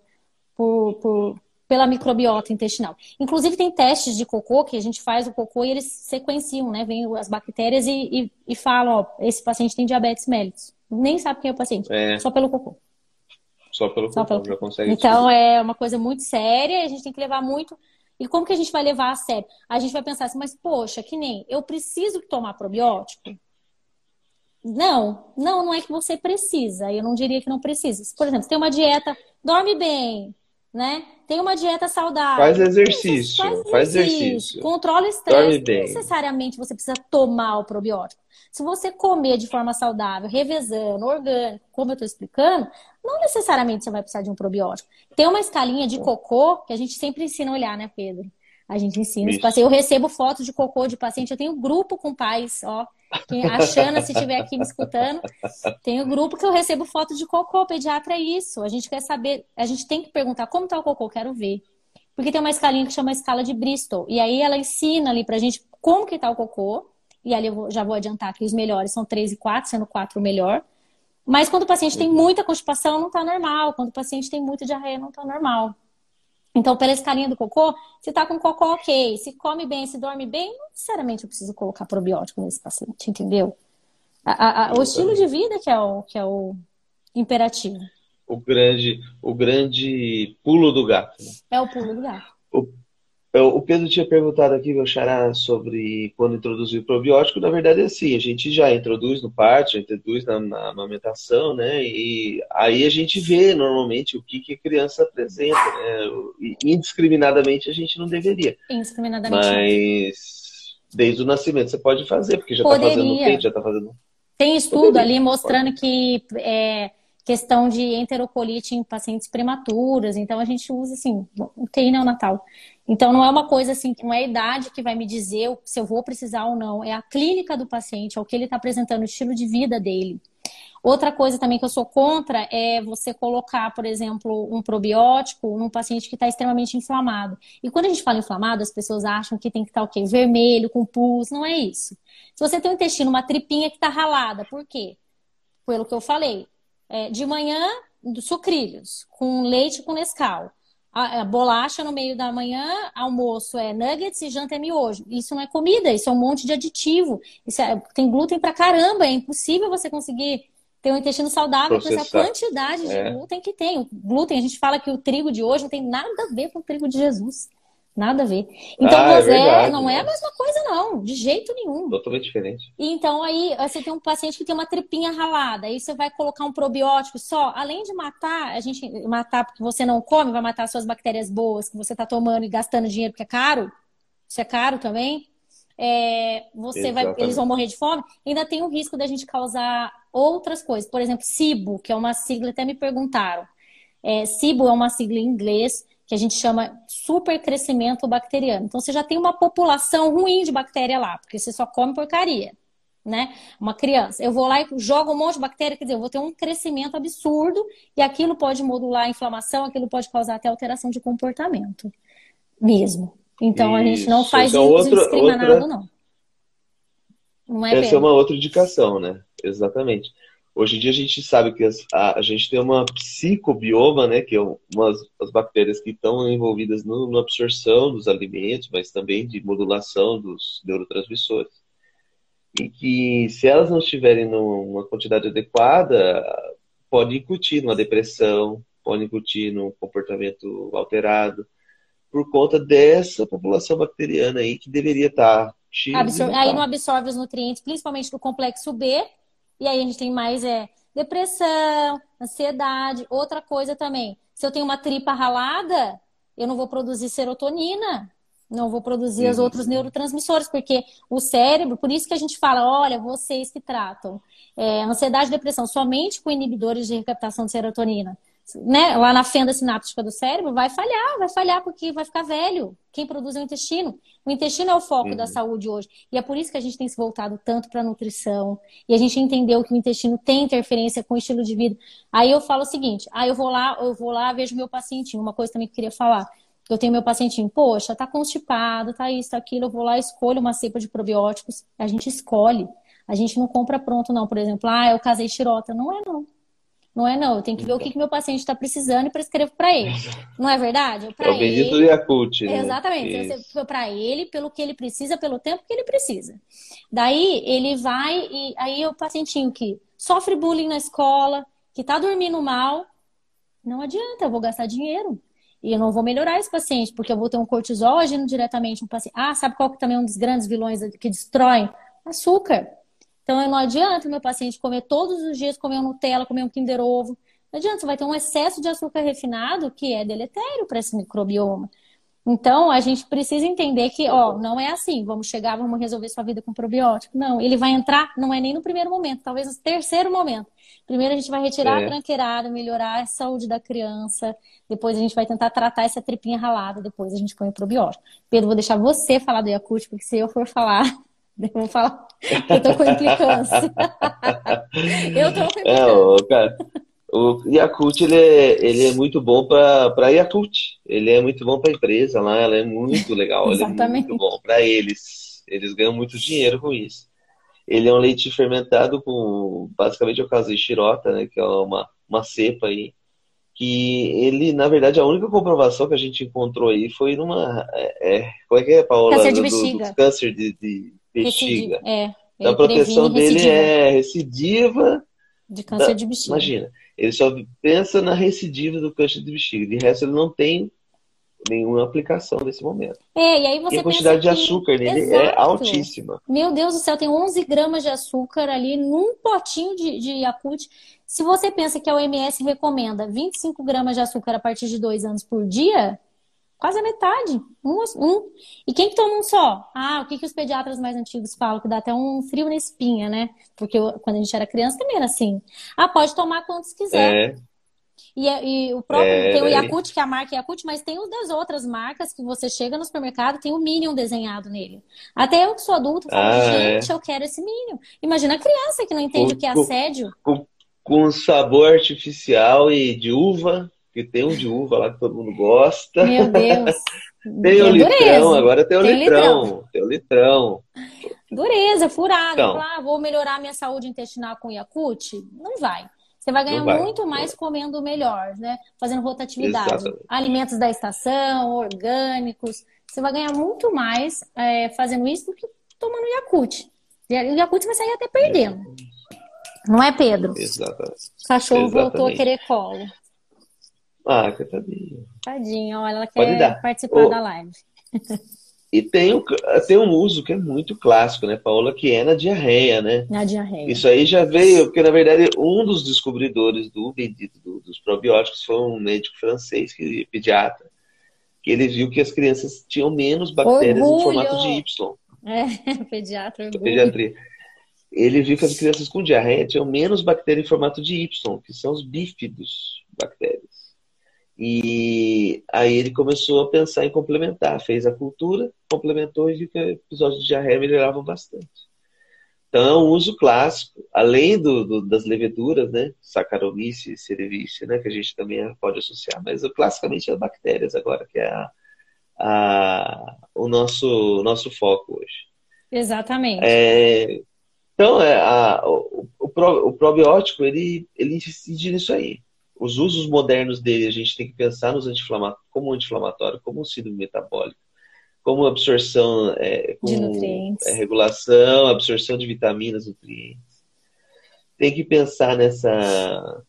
por, por, pela microbiota intestinal. Inclusive, tem testes de cocô que a gente faz o cocô e eles sequenciam, né? Vêm as bactérias e, e, e falam, ó, esse paciente tem diabetes mellitus. Nem sabe quem é o paciente, é. só pelo cocô. Só pelo só cocô, pelo... já consegue. Então, é uma coisa muito séria, a gente tem que levar muito. E como que a gente vai levar a sério? A gente vai pensar assim, mas poxa, que nem eu preciso tomar probiótico? Não, não, não é que você precisa. Eu não diria que não precisa. Por exemplo, você tem uma dieta, dorme bem, né? Tem uma dieta saudável. Faz exercício. Faz exercício. Faz exercício. Controla o estresse. Não necessariamente você precisa tomar o probiótico. Se você comer de forma saudável, revezando, orgânico, como eu estou explicando, não necessariamente você vai precisar de um probiótico. Tem uma escalinha de cocô que a gente sempre ensina a olhar, né, Pedro? A gente ensina os pacientes. Eu recebo fotos de cocô de paciente. Eu tenho um grupo com pais, ó. A Xana, se estiver aqui me escutando, tem um grupo que eu recebo foto de cocô. Pediatra é isso. A gente quer saber, a gente tem que perguntar como tá o cocô, quero ver. Porque tem uma escalinha que chama escala de Bristol. E aí ela ensina ali pra gente como que tá o cocô. E ali eu vou, já vou adiantar que os melhores são 3 e 4, sendo 4 o melhor. Mas quando o paciente tem muita constipação, não tá normal. Quando o paciente tem muita diarreia, não tá normal. Então, pela escalinha do cocô, se tá com cocô ok, se come bem, se dorme bem, não necessariamente eu preciso colocar probiótico nesse paciente, entendeu? A, a, o estilo de vida que é o, que é o imperativo. O grande, o grande pulo do gato. Né? É o pulo do gato. O, o Pedro tinha perguntado aqui, meu xará, sobre quando introduzir o probiótico. Na verdade, é assim, a gente já introduz no parto, introduz na, na amamentação, né? E aí a gente vê normalmente o que, que a criança apresenta, né? Indiscriminadamente a gente não deveria. Indiscriminadamente. Mas desde o nascimento você pode fazer, porque já está fazendo peito, já está fazendo. Tem estudo Poderia. ali mostrando pode. que é, questão de enterocolite em pacientes prematuras, então a gente usa assim, UTI neonatal. Então, não é uma coisa assim, não é a idade que vai me dizer se eu vou precisar ou não, é a clínica do paciente, é o que ele está apresentando, o estilo de vida dele. Outra coisa também que eu sou contra é você colocar, por exemplo, um probiótico num paciente que está extremamente inflamado. E quando a gente fala inflamado, as pessoas acham que tem que estar tá, o quê? Vermelho, com pus, não é isso. Se você tem um intestino, uma tripinha que está ralada, por quê? Pelo que eu falei. É, de manhã, sucrilhos, com leite com Nescau a, a bolacha no meio da manhã, almoço é nuggets e janta é miojo. Isso não é comida, isso é um monte de aditivo. Isso é, tem glúten pra caramba, é impossível você conseguir ter um intestino saudável com essa quantidade de é. glúten que tem. O glúten, a gente fala que o trigo de hoje não tem nada a ver com o trigo de Jesus. Nada a ver. Então, ah, é verdade, não é a mesma coisa, não, de jeito nenhum. Totalmente diferente. Então, aí você tem um paciente que tem uma tripinha ralada, aí você vai colocar um probiótico só, além de matar, a gente matar porque você não come, vai matar suas bactérias boas que você está tomando e gastando dinheiro porque é caro. Isso é caro também. É, você vai, eles vão morrer de fome. Ainda tem o risco da gente causar outras coisas. Por exemplo, SIBO, que é uma sigla, até me perguntaram. É, SIBO é uma sigla em inglês que a gente chama supercrescimento bacteriano. Então você já tem uma população ruim de bactéria lá, porque você só come porcaria, né? Uma criança. Eu vou lá e jogo um monte de bactéria, quer dizer, eu vou ter um crescimento absurdo e aquilo pode modular a inflamação, aquilo pode causar até alteração de comportamento mesmo. Então isso. a gente não faz então, uso indiscriminado, outra... não. não é Essa bem. é uma outra indicação, né? Exatamente. Hoje em dia a gente sabe que as, a, a, gente tem uma psicobioma, né, que é umas as bactérias que estão envolvidas no, na absorção dos alimentos, mas também de modulação dos neurotransmissores. e que se elas não estiverem numa quantidade adequada, pode incutir numa depressão, pode incutir num comportamento alterado, por conta dessa população bacteriana aí que deveria estar Absor aí não absorve os nutrientes, principalmente do complexo B, e aí a gente tem mais é, depressão, ansiedade. Outra coisa também, se eu tenho uma tripa ralada, eu não vou produzir serotonina, não vou produzir os outros neurotransmissores, porque o cérebro, por isso que a gente fala, olha, vocês que tratam é, ansiedade e depressão somente com inibidores de recaptação de serotonina, né, lá na fenda sináptica do cérebro, vai falhar, vai falhar porque vai ficar velho. Quem produz é o intestino. O intestino é o foco uhum. da saúde hoje. E é por isso que a gente tem se voltado tanto para a nutrição. E a gente entendeu que o intestino tem interferência com o estilo de vida. Aí eu falo o seguinte: aí ah, eu vou lá, eu vou lá, vejo meu pacientinho. Uma coisa também que eu queria falar. Eu tenho meu pacientinho, poxa, tá constipado, tá isso, tá aquilo, eu vou lá, escolho uma cepa de probióticos, a gente escolhe. A gente não compra pronto, não. Por exemplo, ah, eu casei xirota. Não é, não. Não é não, eu tenho que ver o que, que meu paciente está precisando e prescrevo para ele. Não é verdade? Pra é o bendito ele... Yakult. Né? Exatamente. Para ele, pelo que ele precisa, pelo tempo que ele precisa. Daí ele vai e aí o pacientinho que sofre bullying na escola, que está dormindo mal, não adianta, eu vou gastar dinheiro. E eu não vou melhorar esse paciente, porque eu vou ter um cortisol agindo diretamente no paciente. Ah, sabe qual que também é um dos grandes vilões que destroem? Açúcar. Então, não adianta o meu paciente comer todos os dias, comer um Nutella, comer um Kinder Ovo. Não adianta, você vai ter um excesso de açúcar refinado que é deletério para esse microbioma. Então, a gente precisa entender que, ó, não é assim, vamos chegar, vamos resolver sua vida com probiótico. Não, ele vai entrar, não é nem no primeiro momento, talvez no terceiro momento. Primeiro a gente vai retirar é. a tranqueirada, melhorar a saúde da criança, depois a gente vai tentar tratar essa tripinha ralada, depois a gente põe o probiótico. Pedro, vou deixar você falar do Yakult, porque se eu for falar, vou falar eu tô com implicância. eu tô com implicância. É, o, cara, o Yakult, ele é, ele é muito bom para Yakult. Ele é muito bom para a empresa lá, ela é muito legal. Exatamente. É muito bom para eles. Eles ganham muito dinheiro com isso. Ele é um leite fermentado com, basicamente, o caso de xirota, né, que é uma, uma cepa aí que ele, na verdade, a única comprovação que a gente encontrou aí foi numa. É, é, como é que é, Paola? Câncer de bexiga. Do, do câncer de, de bexiga. É, então, a proteção dele recidiva. é recidiva. De câncer da, de bexiga. Imagina, ele só pensa na recidiva do câncer de bexiga. De resto, ele não tem nenhuma aplicação nesse momento. É, e aí você e a quantidade de açúcar nele é Exato. é altíssima. Meu Deus do céu, tem 11 gramas de açúcar ali num potinho de, de Yakult. Se você pensa que a OMS recomenda 25 gramas de açúcar a partir de dois anos por dia, Quase a metade. Um, um. E quem que toma um só? Ah, o que, que os pediatras mais antigos falam? Que dá até um frio na espinha, né? Porque eu, quando a gente era criança também era assim. Ah, pode tomar quantos quiser. É. E, é, e, o próprio é, tem o Yakult, que é a marca Yakult, mas tem o das outras marcas que você chega no supermercado tem o Minion desenhado nele. Até eu que sou adulto falo, ah, é. gente, é. eu quero esse Minion. Imagina a criança que não entende o, o que é assédio. Com, com sabor artificial e de uva que tem um de uva lá que todo mundo gosta. Meu Deus. tem o litrão, agora tem o tem litrão. litrão. Tem o litrão. Dureza, furada. Então, ah, vou melhorar minha saúde intestinal com Yakult? Não vai. Você vai ganhar vai, muito mais comendo melhor, né? Fazendo rotatividade. Exatamente. Alimentos da estação, orgânicos. Você vai ganhar muito mais é, fazendo isso do que tomando Yakult. E o Yakult vai sair até perdendo. Não é, Pedro? Exatamente. O cachorro Exatamente. voltou a querer colo. Ah, coitadinha. Tadinha, olha, ela quer participar da live. E tem, o, tem um uso que é muito clássico, né, Paola, que é na diarreia, né? Na diarreia. Isso aí já veio, porque na verdade um dos descobridores do bendito do, dos probióticos foi um médico francês, que, pediatra, que ele viu que as crianças tinham menos bactérias orgulho. em formato de Y. É, pediatra, orgulho. Pediatria. Ele viu que as crianças com diarreia tinham menos bactérias em formato de Y, que são os bífidos bactérias. E aí ele começou a pensar em complementar, fez a cultura, complementou e viu que episódios de diarreia melhoravam bastante. Então é um uso clássico, além do, do das leveduras, né, Saccharomyces cerevisiae, né, que a gente também pode associar, mas classicamente é bactérias agora, que é a, a, o nosso, nosso foco hoje. Exatamente. É, então, é, a, o, o, o probiótico, ele, ele incide nisso aí os usos modernos dele, a gente tem que pensar nos anti como anti-inflamatório, como síndrome metabólico. como absorção, é, de nutrientes. É, regulação, absorção de vitaminas, nutrientes. Tem que pensar nessa,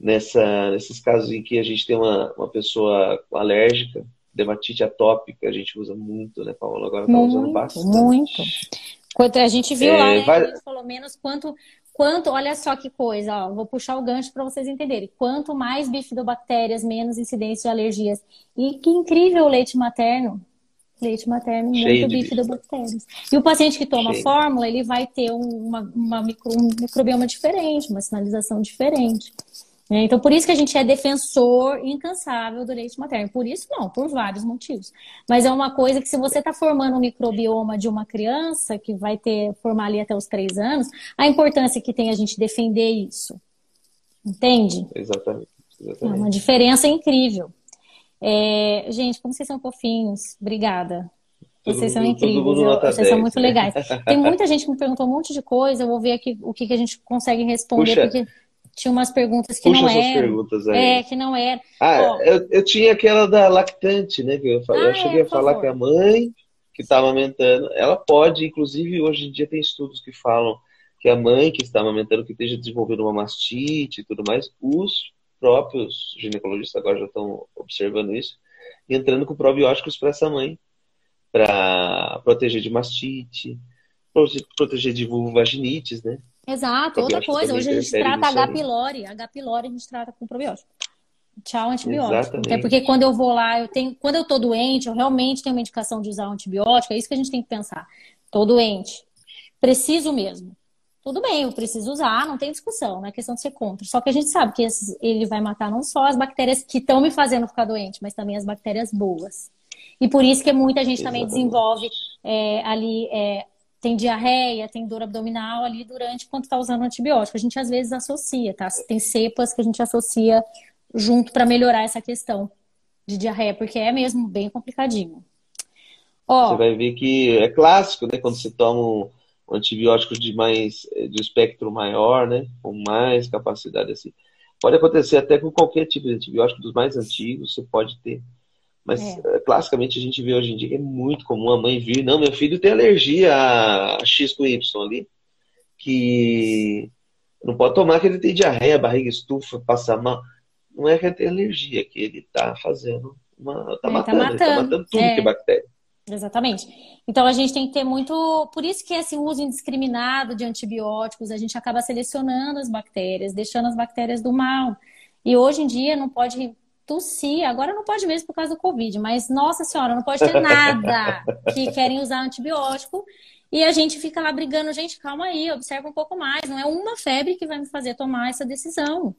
nessa, nesses casos em que a gente tem uma, uma pessoa alérgica, dermatite atópica, a gente usa muito, né, Paula? Agora está usando bastante. Muito. Quanto a gente viu é, lá, né, vai... a gente falou menos quanto, quanto, olha só que coisa, ó, vou puxar o gancho para vocês entenderem. Quanto mais bifidobactérias, menos incidência de alergias. E que incrível o leite materno. Leite materno, Cheio muito bifidobactérias. E o paciente que toma Cheio. fórmula, ele vai ter uma, uma micro, um microbioma diferente, uma sinalização diferente. É, então, por isso que a gente é defensor incansável do leite materno. Por isso, não, por vários motivos. Mas é uma coisa que, se você está formando um microbioma de uma criança, que vai ter, formar ali até os três anos, a importância que tem a gente defender isso. Entende? Exatamente. exatamente. É uma diferença incrível. É, gente, como vocês são fofinhos. Obrigada. Vocês são incríveis, eu, vocês 10, são muito né? legais. Tem muita gente que me perguntou um monte de coisa, eu vou ver aqui o que, que a gente consegue responder, Puxa, porque tinha umas perguntas que Puxa não eram. perguntas aí. É, que não eram. Ah, eu, eu tinha aquela da lactante, né? Que eu, ah, eu cheguei é, a falar favor. que a mãe que está amamentando, ela pode, inclusive hoje em dia tem estudos que falam que a mãe que está amamentando, que esteja desenvolvendo uma mastite e tudo mais, os próprios ginecologistas agora já estão observando isso, entrando com probióticos para essa mãe, para proteger de mastite, proteger de vulvovaginites, né? Exato, outra coisa. Hoje a gente trata H. pylori. H. pylori a gente trata com probiótico. Tchau, antibiótico. Exatamente. Até porque quando eu vou lá, eu tenho, quando eu tô doente, eu realmente tenho uma indicação de usar um antibiótico, é isso que a gente tem que pensar. Tô doente. Preciso mesmo. Tudo bem, eu preciso usar, não tem discussão, não é questão de ser contra. Só que a gente sabe que esse, ele vai matar não só as bactérias que estão me fazendo ficar doente, mas também as bactérias boas. E por isso que muita gente Exatamente. também desenvolve é, ali é, tem diarreia, tem dor abdominal ali durante quando está usando antibiótico. A gente às vezes associa, tá? Tem cepas que a gente associa junto para melhorar essa questão de diarreia, porque é mesmo bem complicadinho. Ó, você vai ver que é clássico, né? Quando você toma um antibiótico de mais de espectro maior, né? Com mais capacidade assim. Pode acontecer até com qualquer tipo de antibiótico dos mais antigos, você pode ter mas é. Eh, classicamente a gente vê hoje em dia que é muito comum a mãe vir, não, meu filho tem alergia a X com Y ali, que não pode tomar que ele tem diarreia, barriga estufa, passa mal. Não é que ele tem alergia, é que ele está fazendo uma. Está matando, tá matando. Ele tá matando tudo é. que é bactéria. Exatamente. Então a gente tem que ter muito. Por isso que esse uso indiscriminado de antibióticos, a gente acaba selecionando as bactérias, deixando as bactérias do mal. E hoje em dia não pode tossir, agora não pode mesmo por causa do Covid, mas nossa senhora, não pode ter nada que querem usar antibiótico. E a gente fica lá brigando, gente, calma aí, observa um pouco mais. Não é uma febre que vai me fazer tomar essa decisão.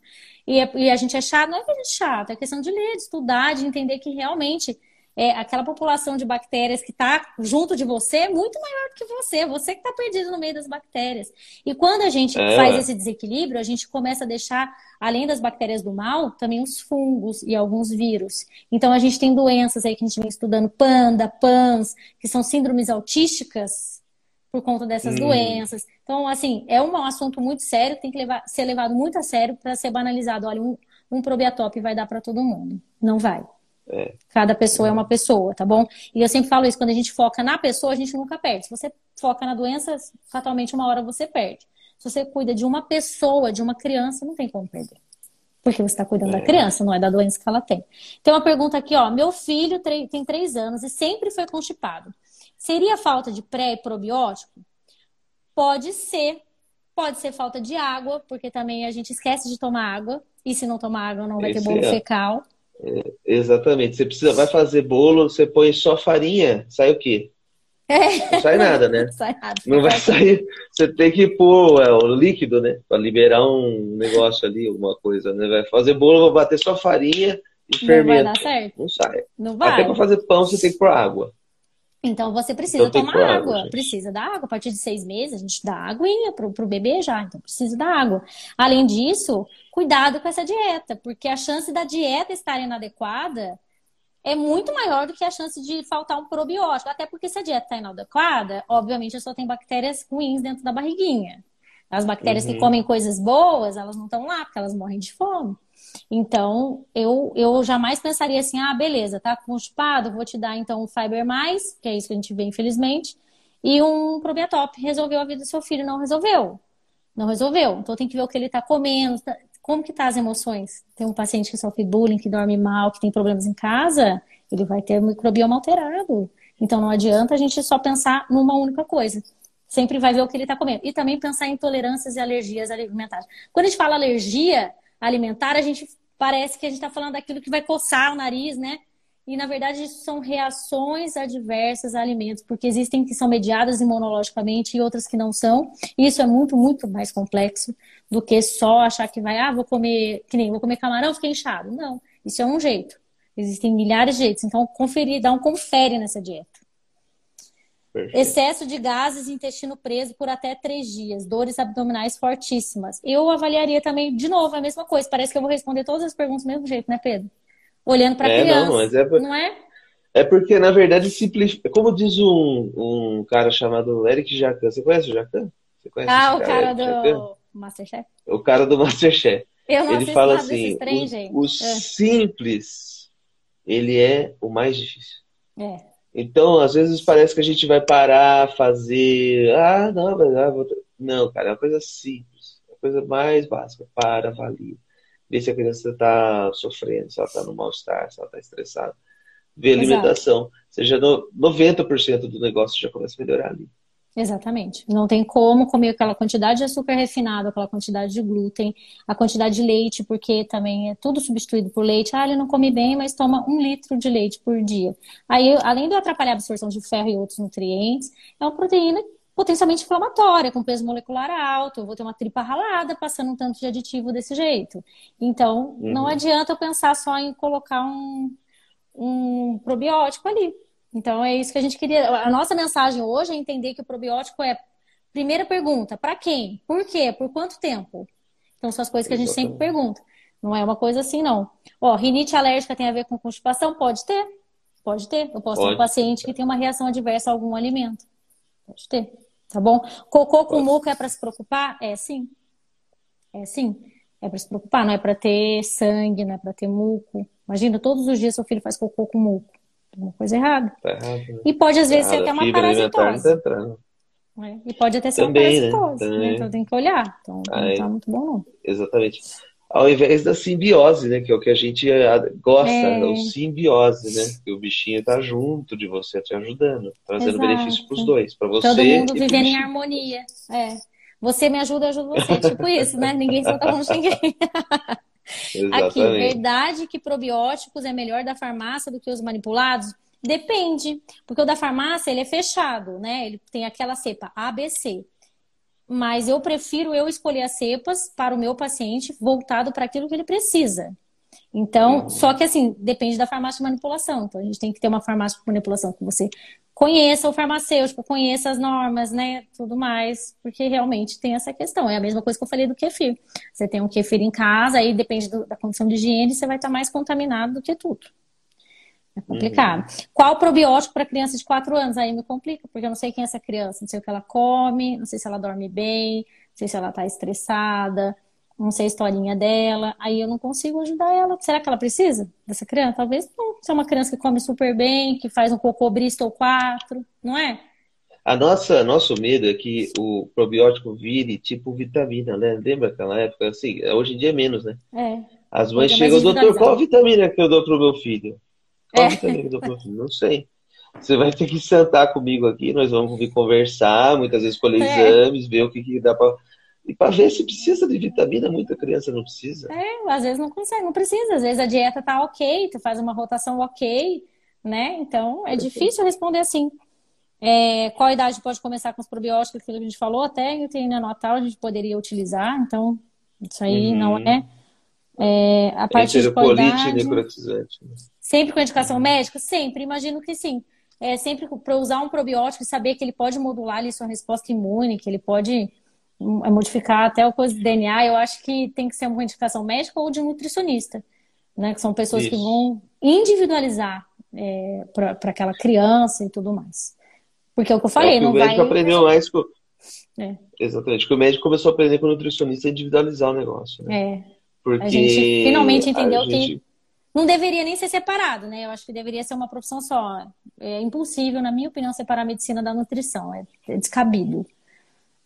E, é, e a gente é chato, não é que a gente é chato, é questão de ler, de estudar, de entender que realmente é, aquela população de bactérias que está junto de você é muito maior do que você. Você que está perdido no meio das bactérias. E quando a gente é. faz esse desequilíbrio, a gente começa a deixar, além das bactérias do mal, também os fungos e alguns vírus. Então a gente tem doenças aí que a gente vem estudando, panda, PANS, que são síndromes autísticas por conta dessas hum. doenças. Então, assim, é um assunto muito sério, tem que levar, ser levado muito a sério para ser banalizado. Olha, um, um probiatop vai dar para todo mundo. Não vai. É. Cada pessoa é uma pessoa, tá bom? E eu sempre falo isso, quando a gente foca na pessoa, a gente nunca perde. Se você foca na doença, fatalmente uma hora você perde. Se você cuida de uma pessoa, de uma criança, não tem como perder. Porque você está cuidando é. da criança, não é da doença que ela tem. Tem uma pergunta aqui, ó. Meu filho tem três anos e sempre foi constipado. Seria falta de pré e probiótico? Pode ser. Pode ser falta de água, porque também a gente esquece de tomar água. E se não tomar água, não vai Esse ter bolo é. fecal. É, exatamente. Você precisa, vai fazer bolo, você põe só farinha, sai o quê? É. Não sai nada, né? Não, sai nada, não vai sair. Você tem que pôr é, o líquido, né? Para liberar um negócio ali, alguma coisa, né? Vai fazer bolo, vou bater só farinha e não fermento. Não vai dar certo. Não sai. Não vai. Até para fazer pão você tem que pôr água. Então você precisa então, tomar água, precisa da água. A partir de seis meses a gente dá aguinha pro, pro bebê já, então precisa da água. Além disso, cuidado com essa dieta, porque a chance da dieta estar inadequada é muito maior do que a chance de faltar um probiótico. Até porque se a dieta está inadequada, obviamente só tem bactérias ruins dentro da barriguinha. As bactérias uhum. que comem coisas boas, elas não estão lá, porque elas morrem de fome. Então, eu, eu jamais pensaria assim, ah, beleza, tá constipado, vou te dar então um Fiber Mais, que é isso que a gente vê, infelizmente, e um Probiatop. Resolveu a vida do seu filho? Não resolveu. Não resolveu. Então, tem que ver o que ele está comendo, tá, como que tá as emoções. Tem um paciente que sofre bullying, que dorme mal, que tem problemas em casa, ele vai ter microbioma alterado. Então, não adianta a gente só pensar numa única coisa sempre vai ver o que ele está comendo. E também pensar em intolerâncias e alergias alimentares. Quando a gente fala alergia alimentar, a gente parece que a gente está falando daquilo que vai coçar o nariz, né? E na verdade isso são reações adversas a alimentos, porque existem que são mediadas imunologicamente e outras que não são. E isso é muito, muito mais complexo do que só achar que vai, ah, vou comer, que nem vou comer camarão, fiquei inchado. Não, isso é um jeito. Existem milhares de jeitos. Então, conferir, dá um confere nessa dieta. Perfeito. Excesso de gases, intestino preso por até três dias, dores abdominais fortíssimas. Eu avaliaria também, de novo, a mesma coisa. Parece que eu vou responder todas as perguntas do mesmo jeito, né, Pedro? Olhando para a é, criança. Não, mas é, por... não é? É porque, na verdade, simplifica. Como diz um, um cara chamado Eric Jacan. Você conhece o Jacan? Você conhece ah, o cara, cara do Masterchef? O cara do Masterchef. Eu não ele fala assim: trem, o, o é. simples, ele é o mais difícil. É. Então, às vezes parece que a gente vai parar, fazer. Ah, não, não, não cara, é uma coisa simples, é a coisa mais básica. Para, avalia. Vê se a criança está sofrendo, se ela está no mal-estar, se ela está estressada. Vê a alimentação. Exato. Seja no, 90% do negócio já começa a melhorar ali. Exatamente. Não tem como comer aquela quantidade de açúcar refinado, aquela quantidade de glúten, a quantidade de leite, porque também é tudo substituído por leite. Ah, ele não come bem, mas toma um litro de leite por dia. Aí, além de atrapalhar a absorção de ferro e outros nutrientes, é uma proteína potencialmente inflamatória, com peso molecular alto. Eu vou ter uma tripa ralada passando um tanto de aditivo desse jeito. Então, uhum. não adianta eu pensar só em colocar um, um probiótico ali. Então é isso que a gente queria. A nossa mensagem hoje é entender que o probiótico é primeira pergunta, para quem? Por quê? Por quanto tempo? Então são as coisas que a gente sempre pergunta. Não é uma coisa assim, não. Ó, rinite alérgica tem a ver com constipação? Pode ter. Pode ter. Eu posso Pode. ter um paciente que tem uma reação adversa a algum alimento. Pode ter. Tá bom? Cocô com muco é para se preocupar? É sim. É sim. É para se preocupar, não é para ter sangue, não é para ter muco. Imagina, todos os dias seu filho faz cocô com muco uma coisa errada. Tá errado, né? E pode, às vezes, ser até uma parasitose. Tá é. E pode até ser Também, uma parasitose, né? né? Então tem que olhar. Então Aí, não tá muito bom, não. Exatamente. Ao invés da simbiose, né? Que é o que a gente eh, gosta, é, é o simbiose, né? Que o bichinho tá junto de você, te ajudando, trazendo Exato. benefício para os dois, para você. Todo mundo vivendo em harmonia. É. Você me ajuda, eu ajudo você. tipo isso, né? Ninguém solta a mão de ninguém. Aqui, verdade que probióticos é melhor da farmácia do que os manipulados? Depende, porque o da farmácia ele é fechado, né? Ele tem aquela cepa ABC. Mas eu prefiro eu escolher as cepas para o meu paciente voltado para aquilo que ele precisa. Então, uhum. só que assim, depende da farmácia de manipulação. Então, a gente tem que ter uma farmácia de manipulação que você conheça o farmacêutico, conheça as normas, né, tudo mais, porque realmente tem essa questão. É a mesma coisa que eu falei do kefir. Você tem um kefir em casa, aí depende do, da condição de higiene, você vai estar mais contaminado do que tudo. É complicado. Uhum. Qual probiótico para criança de 4 anos? Aí me complica, porque eu não sei quem é essa criança, não sei o que ela come, não sei se ela dorme bem, não sei se ela está estressada, não sei a historinha dela, aí eu não consigo ajudar ela. Será que ela precisa dessa criança? Talvez não. Se é uma criança que come super bem, que faz um cocô Bristol 4, não é? A nossa, nosso medo é que o probiótico vire tipo vitamina, né? Lembra aquela época? Assim, hoje em dia é menos, né? É. As mães é chegam, doutor, qual vitamina que eu dou pro meu filho? Qual é. vitamina que eu dou pro meu filho? Não sei. Você vai ter que sentar comigo aqui, nós vamos vir conversar, muitas vezes colher é. exames, ver o que, que dá para e para ver se precisa de vitamina, muita criança não precisa. É, às vezes não consegue, não precisa. Às vezes a dieta tá ok, tu faz uma rotação ok, né? Então é difícil responder assim. É, qual idade pode começar com os probióticos, aquilo que a gente falou, até na Natal a gente poderia utilizar, então isso aí uhum. não é. é a partir de qual idade, necrotizante. Né? Sempre com indicação médica? Sempre, imagino que sim. É sempre para usar um probiótico e saber que ele pode modular ali sua resposta imune, que ele pode é modificar até o coisa do DNA, eu acho que tem que ser uma indicação médica ou de nutricionista, né? Que são pessoas Isso. que vão individualizar é, para aquela criança e tudo mais. Porque é o que eu falei, é, não vai. aprendeu mais com, É. Exatamente. Porque o médico começou a aprender com o nutricionista a individualizar o negócio. Né? É. Porque a gente finalmente entendeu gente... que não deveria nem ser separado, né? Eu acho que deveria ser uma profissão só. É impossível, na minha opinião, separar a medicina da nutrição. É, é descabido.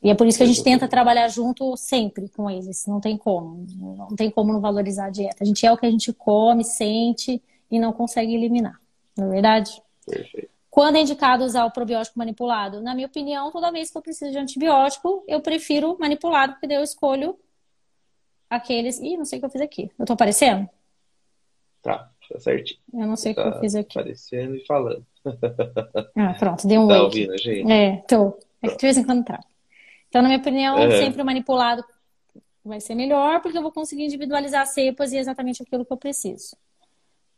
E é por isso que a gente tenta trabalhar junto sempre com eles. Não tem como. Não tem como não valorizar a dieta. A gente é o que a gente come, sente e não consegue eliminar. Não é verdade? Perfeito. Quando é indicado usar o probiótico manipulado? Na minha opinião, toda vez que eu preciso de antibiótico, eu prefiro manipulado, porque daí eu escolho aqueles. Ih, não sei o que eu fiz aqui. Eu tô aparecendo? Tá, tá certinho. Eu não sei o tá que eu fiz aqui. Aparecendo e falando. Ah, pronto, deu um Tá ouvindo, gente? É, tô. É que de vez em quando tá. Então, na minha opinião, sempre o manipulado vai ser melhor, porque eu vou conseguir individualizar as cepas e é exatamente aquilo que eu preciso.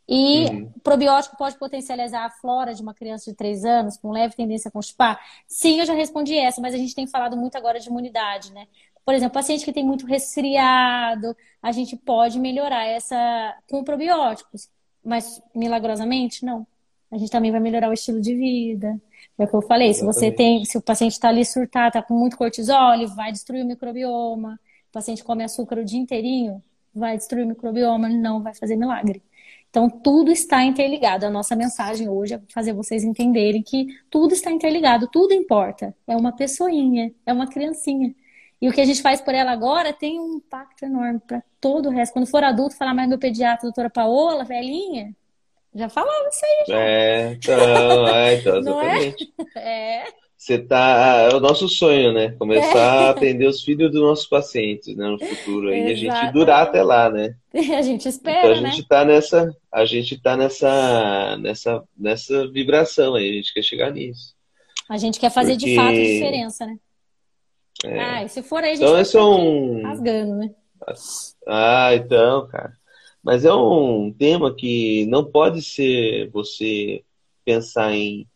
E uhum. probiótico pode potencializar a flora de uma criança de 3 anos com leve tendência a constipar? Sim, eu já respondi essa, mas a gente tem falado muito agora de imunidade, né? Por exemplo, paciente que tem muito resfriado, a gente pode melhorar essa com probióticos, mas milagrosamente não. A gente também vai melhorar o estilo de vida. É o que eu falei, Exatamente. se você tem, se o paciente está ali surtado, está com muito cortisol, ele vai destruir o microbioma. O paciente come açúcar o dia inteirinho, vai destruir o microbioma, não vai fazer milagre. Então, tudo está interligado. A nossa mensagem hoje é fazer vocês entenderem que tudo está interligado, tudo importa. É uma pessoinha, é uma criancinha. E o que a gente faz por ela agora tem um impacto enorme para todo o resto. Quando for adulto, falar mais do pediatra, doutora Paola, velhinha, já falava isso aí. Já. É, então, é, então exatamente. É? é. Você tá. É o nosso sonho, né? Começar é. a atender os filhos dos nossos pacientes, né? No futuro. Aí a gente durar até lá, né? A gente espera. Então a gente né? tá nessa. A gente tá nessa, nessa, nessa vibração aí, a gente quer chegar nisso. A gente quer fazer Porque... de fato diferença, né? É. Ah, e se for aí, a gente então, esse é um... rasgando, né? Ah, então, cara. Mas é um tema que não pode ser você pensar em,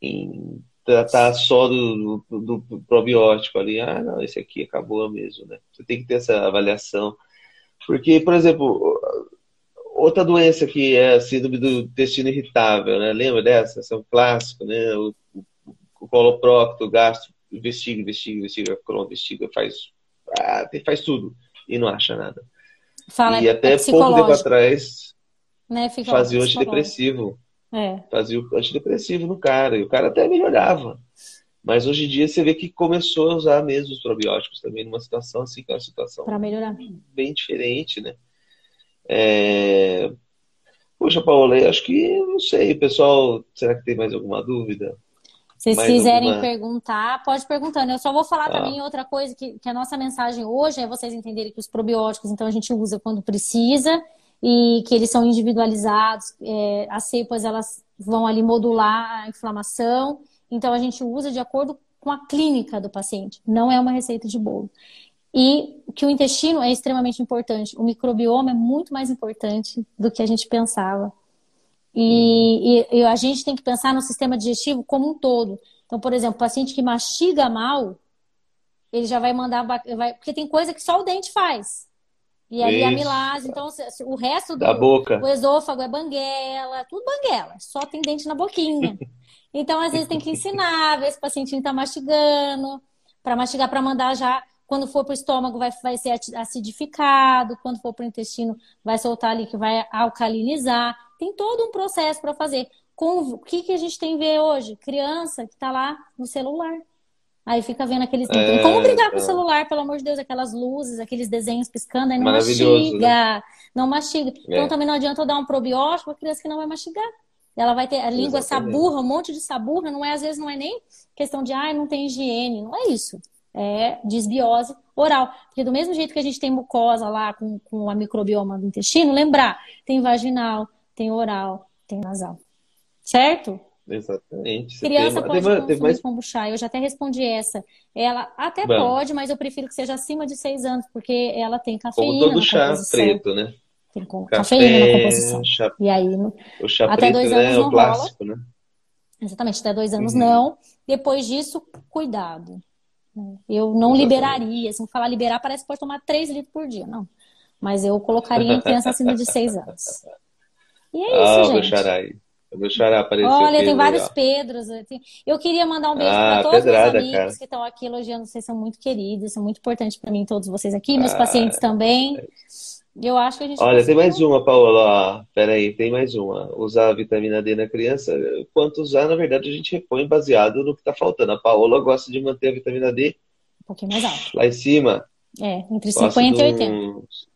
em tratar só do, do, do, probiótico ali. Ah, não, esse aqui acabou mesmo, né? Você tem que ter essa avaliação. Porque, por exemplo, outra doença que é a síndrome do intestino irritável, né? Lembra dessa? Essa é um clássico, né? O, o, o coloprocto, o gastro, investiga, investiga, investiga, crono, investiga, faz, ah, faz tudo e não acha nada. Fala, e até é pouco tempo atrás né? fazia o antidepressivo. É. Fazia o antidepressivo no cara. E o cara até melhorava. Mas hoje em dia você vê que começou a usar mesmo os probióticos também numa situação assim, que é uma situação para melhorar. bem diferente, né? É... Poxa, Paola, eu acho que não sei, pessoal, será que tem mais alguma dúvida? Se vocês quiserem alguma... perguntar, pode perguntando. Eu só vou falar ah. também outra coisa, que, que a nossa mensagem hoje é vocês entenderem que os probióticos, então, a gente usa quando precisa e que eles são individualizados. É, as cepas, elas vão ali modular a inflamação. Então, a gente usa de acordo com a clínica do paciente. Não é uma receita de bolo. E que o intestino é extremamente importante. O microbioma é muito mais importante do que a gente pensava. E, e, e, a gente tem que pensar no sistema digestivo como um todo. Então, por exemplo, o paciente que mastiga mal, ele já vai mandar. Vai, porque tem coisa que só o dente faz. E aí Isso. a milase, então o resto do da boca. o esôfago é banguela, tudo banguela, só tem dente na boquinha. Então, às vezes, tem que ensinar, ver se o paciente está mastigando, para mastigar, para mandar já. Quando for para o estômago, vai, vai ser acidificado. Quando for para o intestino, vai soltar ali que vai alcalinizar. Tem todo um processo para fazer. Com, o que, que a gente tem ver hoje? Criança que está lá no celular. Aí fica vendo aqueles. Tem como brigar com o é. celular, pelo amor de Deus, aquelas luzes, aqueles desenhos piscando, aí não mastiga. Né? Não mastiga. É. Então também não adianta eu dar um probiótico para criança que não vai mastigar. Ela vai ter a língua Exatamente. saburra, um monte de saburra, não é, às vezes não é nem questão de ah, não tem higiene, não é isso. É desbiose oral. Porque do mesmo jeito que a gente tem mucosa lá com, com a microbioma do intestino, lembrar, tem vaginal, tem oral, tem nasal. Certo? Exatamente. Você Criança tem, pode tem, consumir mais... kombucha. Eu já até respondi essa. Ela até Bom. pode, mas eu prefiro que seja acima de 6 anos, porque ela tem cafeína Como todo chá composição. preto, né? Tem com... Café, cafeína na composição. Chá... E aí, o chá até preto, dois né, anos né? não o clássico, rola. né? Exatamente, até dois anos uhum. não. Depois disso, cuidado. Eu não Exatamente. liberaria. Se falar liberar, parece que pode tomar 3 litros por dia. Não. Mas eu colocaria em criança acima de 6 anos. E é isso, ah, gente. Meu xará apareceu. Olha, tem vários legal. Pedros. Eu queria mandar um beijo Ah, para todos os meus pedrada, amigos cara. que estão aqui elogiando. Vocês são muito queridos, são muito importantes para mim, todos vocês aqui, meus Ah, pacientes também. Eu acho que a gente Olha, tem conseguiu. mais uma, Paola. Peraí, tem mais uma. Usar a vitamina D na criança, quanto usar, na verdade, a gente repõe baseado no que está faltando. A Paola gosta de manter a vitamina D Um pouquinho mais alto. lá em cima. É, entre Gosta 50 e de 80. uns-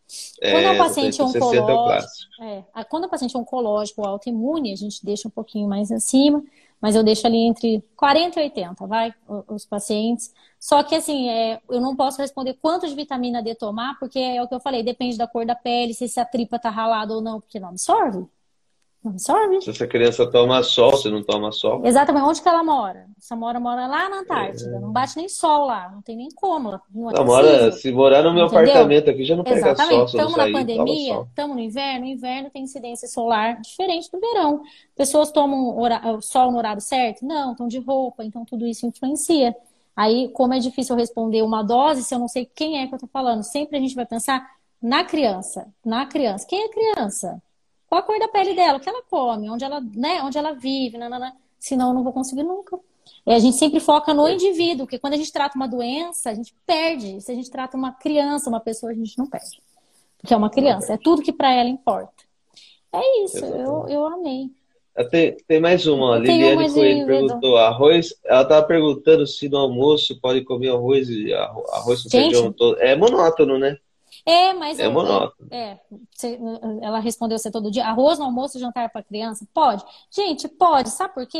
Quando é um É, paciente 60 é o oncológico, é, quando é paciente oncológico ou autoimune, a gente deixa um pouquinho mais acima, mas eu deixo ali entre 40 e 80, vai, o- os pacientes. Só que assim, é, eu não posso responder quanto de vitamina D tomar, porque é o que eu falei, depende da cor da pele, se a tripa tá ralada ou não, porque não absorve. Não absorve. Se essa criança toma sol, se não toma sol. Exatamente, onde que ela mora? Essa mora mora lá na Antártida, não bate nem sol lá, não tem nem como, ela- não é Não, mora, se morar no meu Entendeu? apartamento aqui, já não pega sol Exatamente. não Estamos na sair, pandemia, sol. estamos no inverno. O inverno tem incidência solar diferente do verão. Pessoas tomam hora- sol no horário certo? Não, estão de roupa, então tudo isso influencia. Aí, como é difícil eu responder uma dose se eu não sei quem é que eu estou falando? Sempre a gente vai pensar na criança. Na criança. Quem é criança? Qual a cor da pele dela? O que ela come? Onde ela, né? Onde ela vive? Nanana. Senão eu não vou conseguir nunca. E a gente sempre foca no indivíduo, porque quando a gente trata uma doença, a gente perde. Se a gente trata uma criança, uma pessoa, a gente não perde. Porque é uma criança, é tudo que para ela importa. É isso, eu, eu amei. Ah, Tem, tem mais uma. Tem Liliane uma Coelho perguntou: arroz. Ela estava perguntando se no almoço pode comer arroz e arro- arroz com feijão todo. É monótono, né? É, mas É eu- monótono. É, ela respondeu você todo dia. Arroz no almoço e jantar para criança? Pode. Gente, pode. Sabe por quê?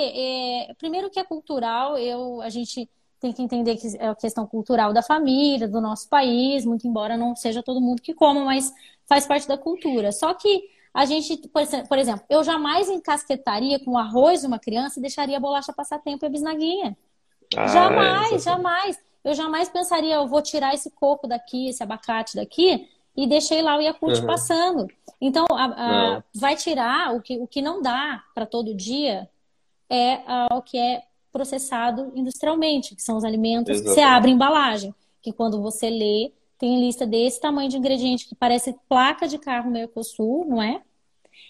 É, primeiro que é cultural, eu, a gente tem que entender que é a questão cultural da família, do nosso país, muito embora não seja todo mundo que coma, mas faz parte da cultura. Só que a gente, por exe- por exemplo, eu jamais encasquetaria com arroz uma criança e deixaria a bolacha passar tempo e a bisnaguinha. Ah, Jamais, é, jamais. Eu jamais pensaria, eu vou tirar esse coco daqui, esse abacate daqui e deixei lá o Yakult Uhum. passando. Então, a- a- vai tirar o que, o que não dá para todo dia é ah, o que é processado industrialmente, que são os alimentos que você Exatamente. abre a embalagem, que quando você lê, tem lista desse tamanho de ingrediente que parece placa de carro Mercosul, não é?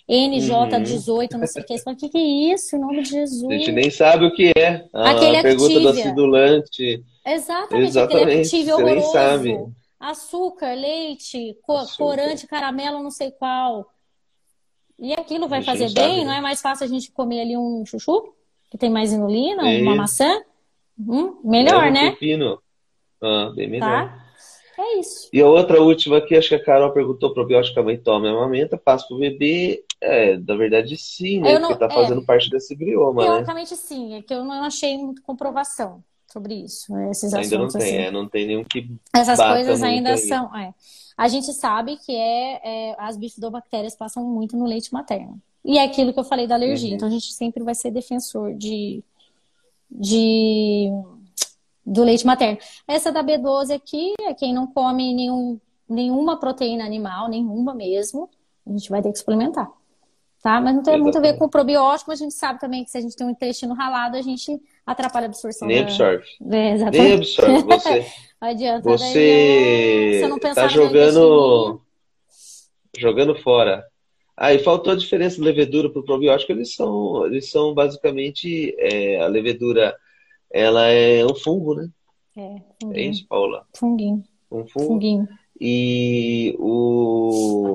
NJ18, não sei o que. Você fala, o que, que é isso? Em nome de Jesus. A gente nem sabe o que é. A Aquele pergunta do acidulante. Exatamente, Exatamente, aquele você nem sabe. Açúcar, leite, Açúcar. corante, caramelo, não sei qual. E aquilo vai fazer não bem? né? Não é mais fácil a gente comer ali um chuchu? Que tem mais inulina, É uma isso. maçã? Hum, melhor, Leva um né? pepino. Ah, bem melhor. Tá? É isso. E a outra última aqui, acho que a Carol perguntou: probiótica a mãe toma e amamenta, passa pro bebê. É, na verdade, sim, né? Não- Porque tá é. fazendo parte desse brioma, né? Teoricamente, sim. É que eu não achei muita comprovação sobre isso, né, esses Ainda não assuntos. tem, assim. é, não tem nenhum que Essas coisas ainda são. é. A gente sabe que é, é, as bifidobactérias passam muito no leite materno. E é aquilo que eu falei da alergia. Uhum. Então a gente sempre vai ser defensor de, de do leite materno. Essa da B12 aqui é quem não come nenhum, nenhuma proteína animal, nenhuma mesmo, a gente vai ter que suplementar. Tá? Mas não tem muito a ver Exatamente. com o probiótico, mas a gente sabe também que se a gente tem um intestino ralado, a gente atrapalha a absorção nem da... absorve. É, Nem exatamente. absorve. Você, Não adianta. daí, você eu não tá jogando, jogando fora. Ah, e faltou a diferença de levedura para o probiótico. Eles são, eles são basicamente é, a levedura, ela é um fungo, né? É, É funguinho. isso, Paula? Funguinho. Um fungo. Funguinho. E o,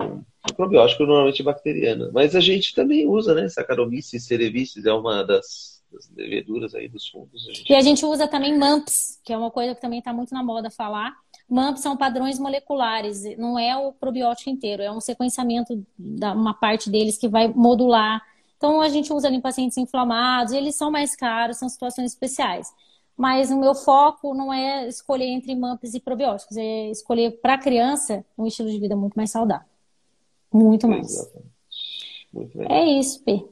o probiótico normalmente é bacteriano. Mas a gente também usa, né? Saccharomyces cerevisiae é uma das, das leveduras aí dos fungos. A gente E a gente usa também MAMPs, que é uma coisa que também está muito na moda falar. MAMPs são padrões moleculares, não é o probiótico inteiro, é um sequenciamento da uma parte deles que vai modular. Então a gente usa ali em pacientes inflamados, eles são mais caros, são situações especiais. Mas o meu foco não é escolher entre MAMPs e probióticos, é escolher para a criança um estilo de vida muito mais saudável. Muito mais. Exatamente. Muito legal. É isso, P.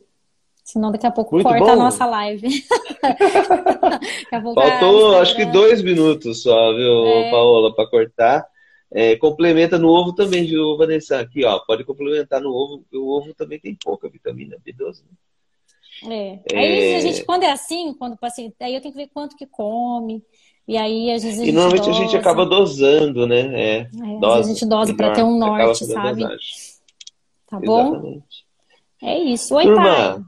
Senão daqui a pouco Muito corta bom. a nossa live. A a Faltou, acho que dois minutos só, viu, É. Paola, para cortar. É, complementa no ovo também, viu, Vanessa? Aqui, ó, pode complementar no ovo, porque o ovo também tem pouca vitamina B12. né? É. Aí a gente, quando é assim, quando o paciente. Aí eu tenho que ver quanto que come. E aí, às vezes, a E gente normalmente a dosa. gente acaba dosando, né? É, É, dosa. a gente dosa para ter um norte, sabe? Tá bom? Exatamente. É isso. Oi, Turma, pai.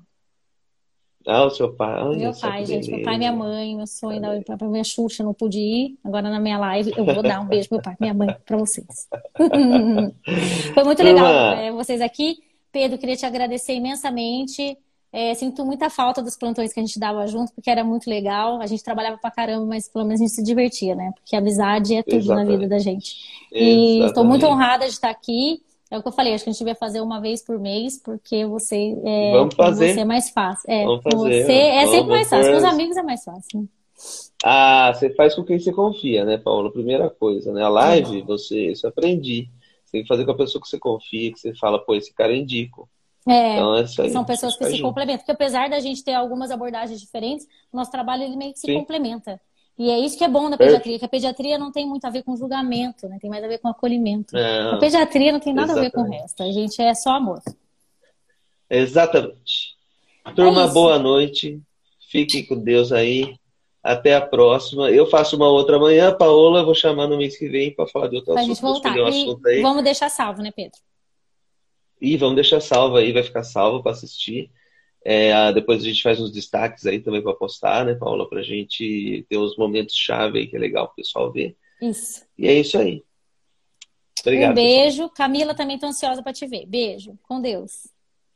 Ah, o seu pai. Olha meu pai, gente. Meu pai e minha mãe. Meu sonho da pra minha Xuxa, não pude ir. Agora na minha live eu vou dar um beijo pro meu pai, minha mãe, pra vocês. Foi muito legal é, vocês aqui. Pedro, queria te agradecer imensamente. É, sinto muita falta dos plantões que a gente dava junto, porque era muito legal. A gente trabalhava pra caramba, mas pelo menos a gente se divertia, né? Porque amizade é tudo Exatamente. na vida da gente. E estou muito honrada de estar aqui. É o que eu falei, acho que a gente devia fazer uma vez por mês, porque você é, Vamos fazer. você é mais fácil. É, Vamos fazer. Você é sempre mais fácil. Com os amigos é mais fácil. Ah, você faz com quem você confia, né, Paulo? Primeira coisa, né? A live, uhum. você, isso eu aprendi. Você tem que fazer com a pessoa que você confia, que você fala, pô, esse cara é indico. É, então, é são pessoas que se junto. complementam. Porque apesar da gente ter algumas abordagens diferentes, o nosso trabalho ele meio que se Sim. complementa. E é isso que é bom da pediatria, que a pediatria não tem muito a ver com julgamento, né? Tem mais a ver com acolhimento. É, a pediatria não tem nada exatamente. a ver com o resto. A gente é só amor. Exatamente. Turma, é boa noite. Fiquem com Deus aí. Até a próxima. Eu faço uma outra amanhã, Paola, vou chamar no mês que vem para falar de outro pra assunto. Gente voltar. Um assunto aí. Vamos deixar salvo, né, Pedro? E vamos deixar salvo aí, vai ficar salvo para assistir. É, depois a gente faz uns destaques aí também para postar, né, Paula? Para a gente ter os momentos-chave aí que é legal para o pessoal ver. Isso. E é isso aí. Obrigado. Um beijo. Pessoal. Camila também tô ansiosa para te ver. Beijo. Com Deus.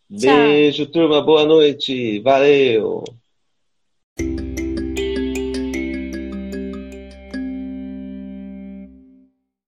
Beijo, Tchau. turma. Boa noite. Valeu.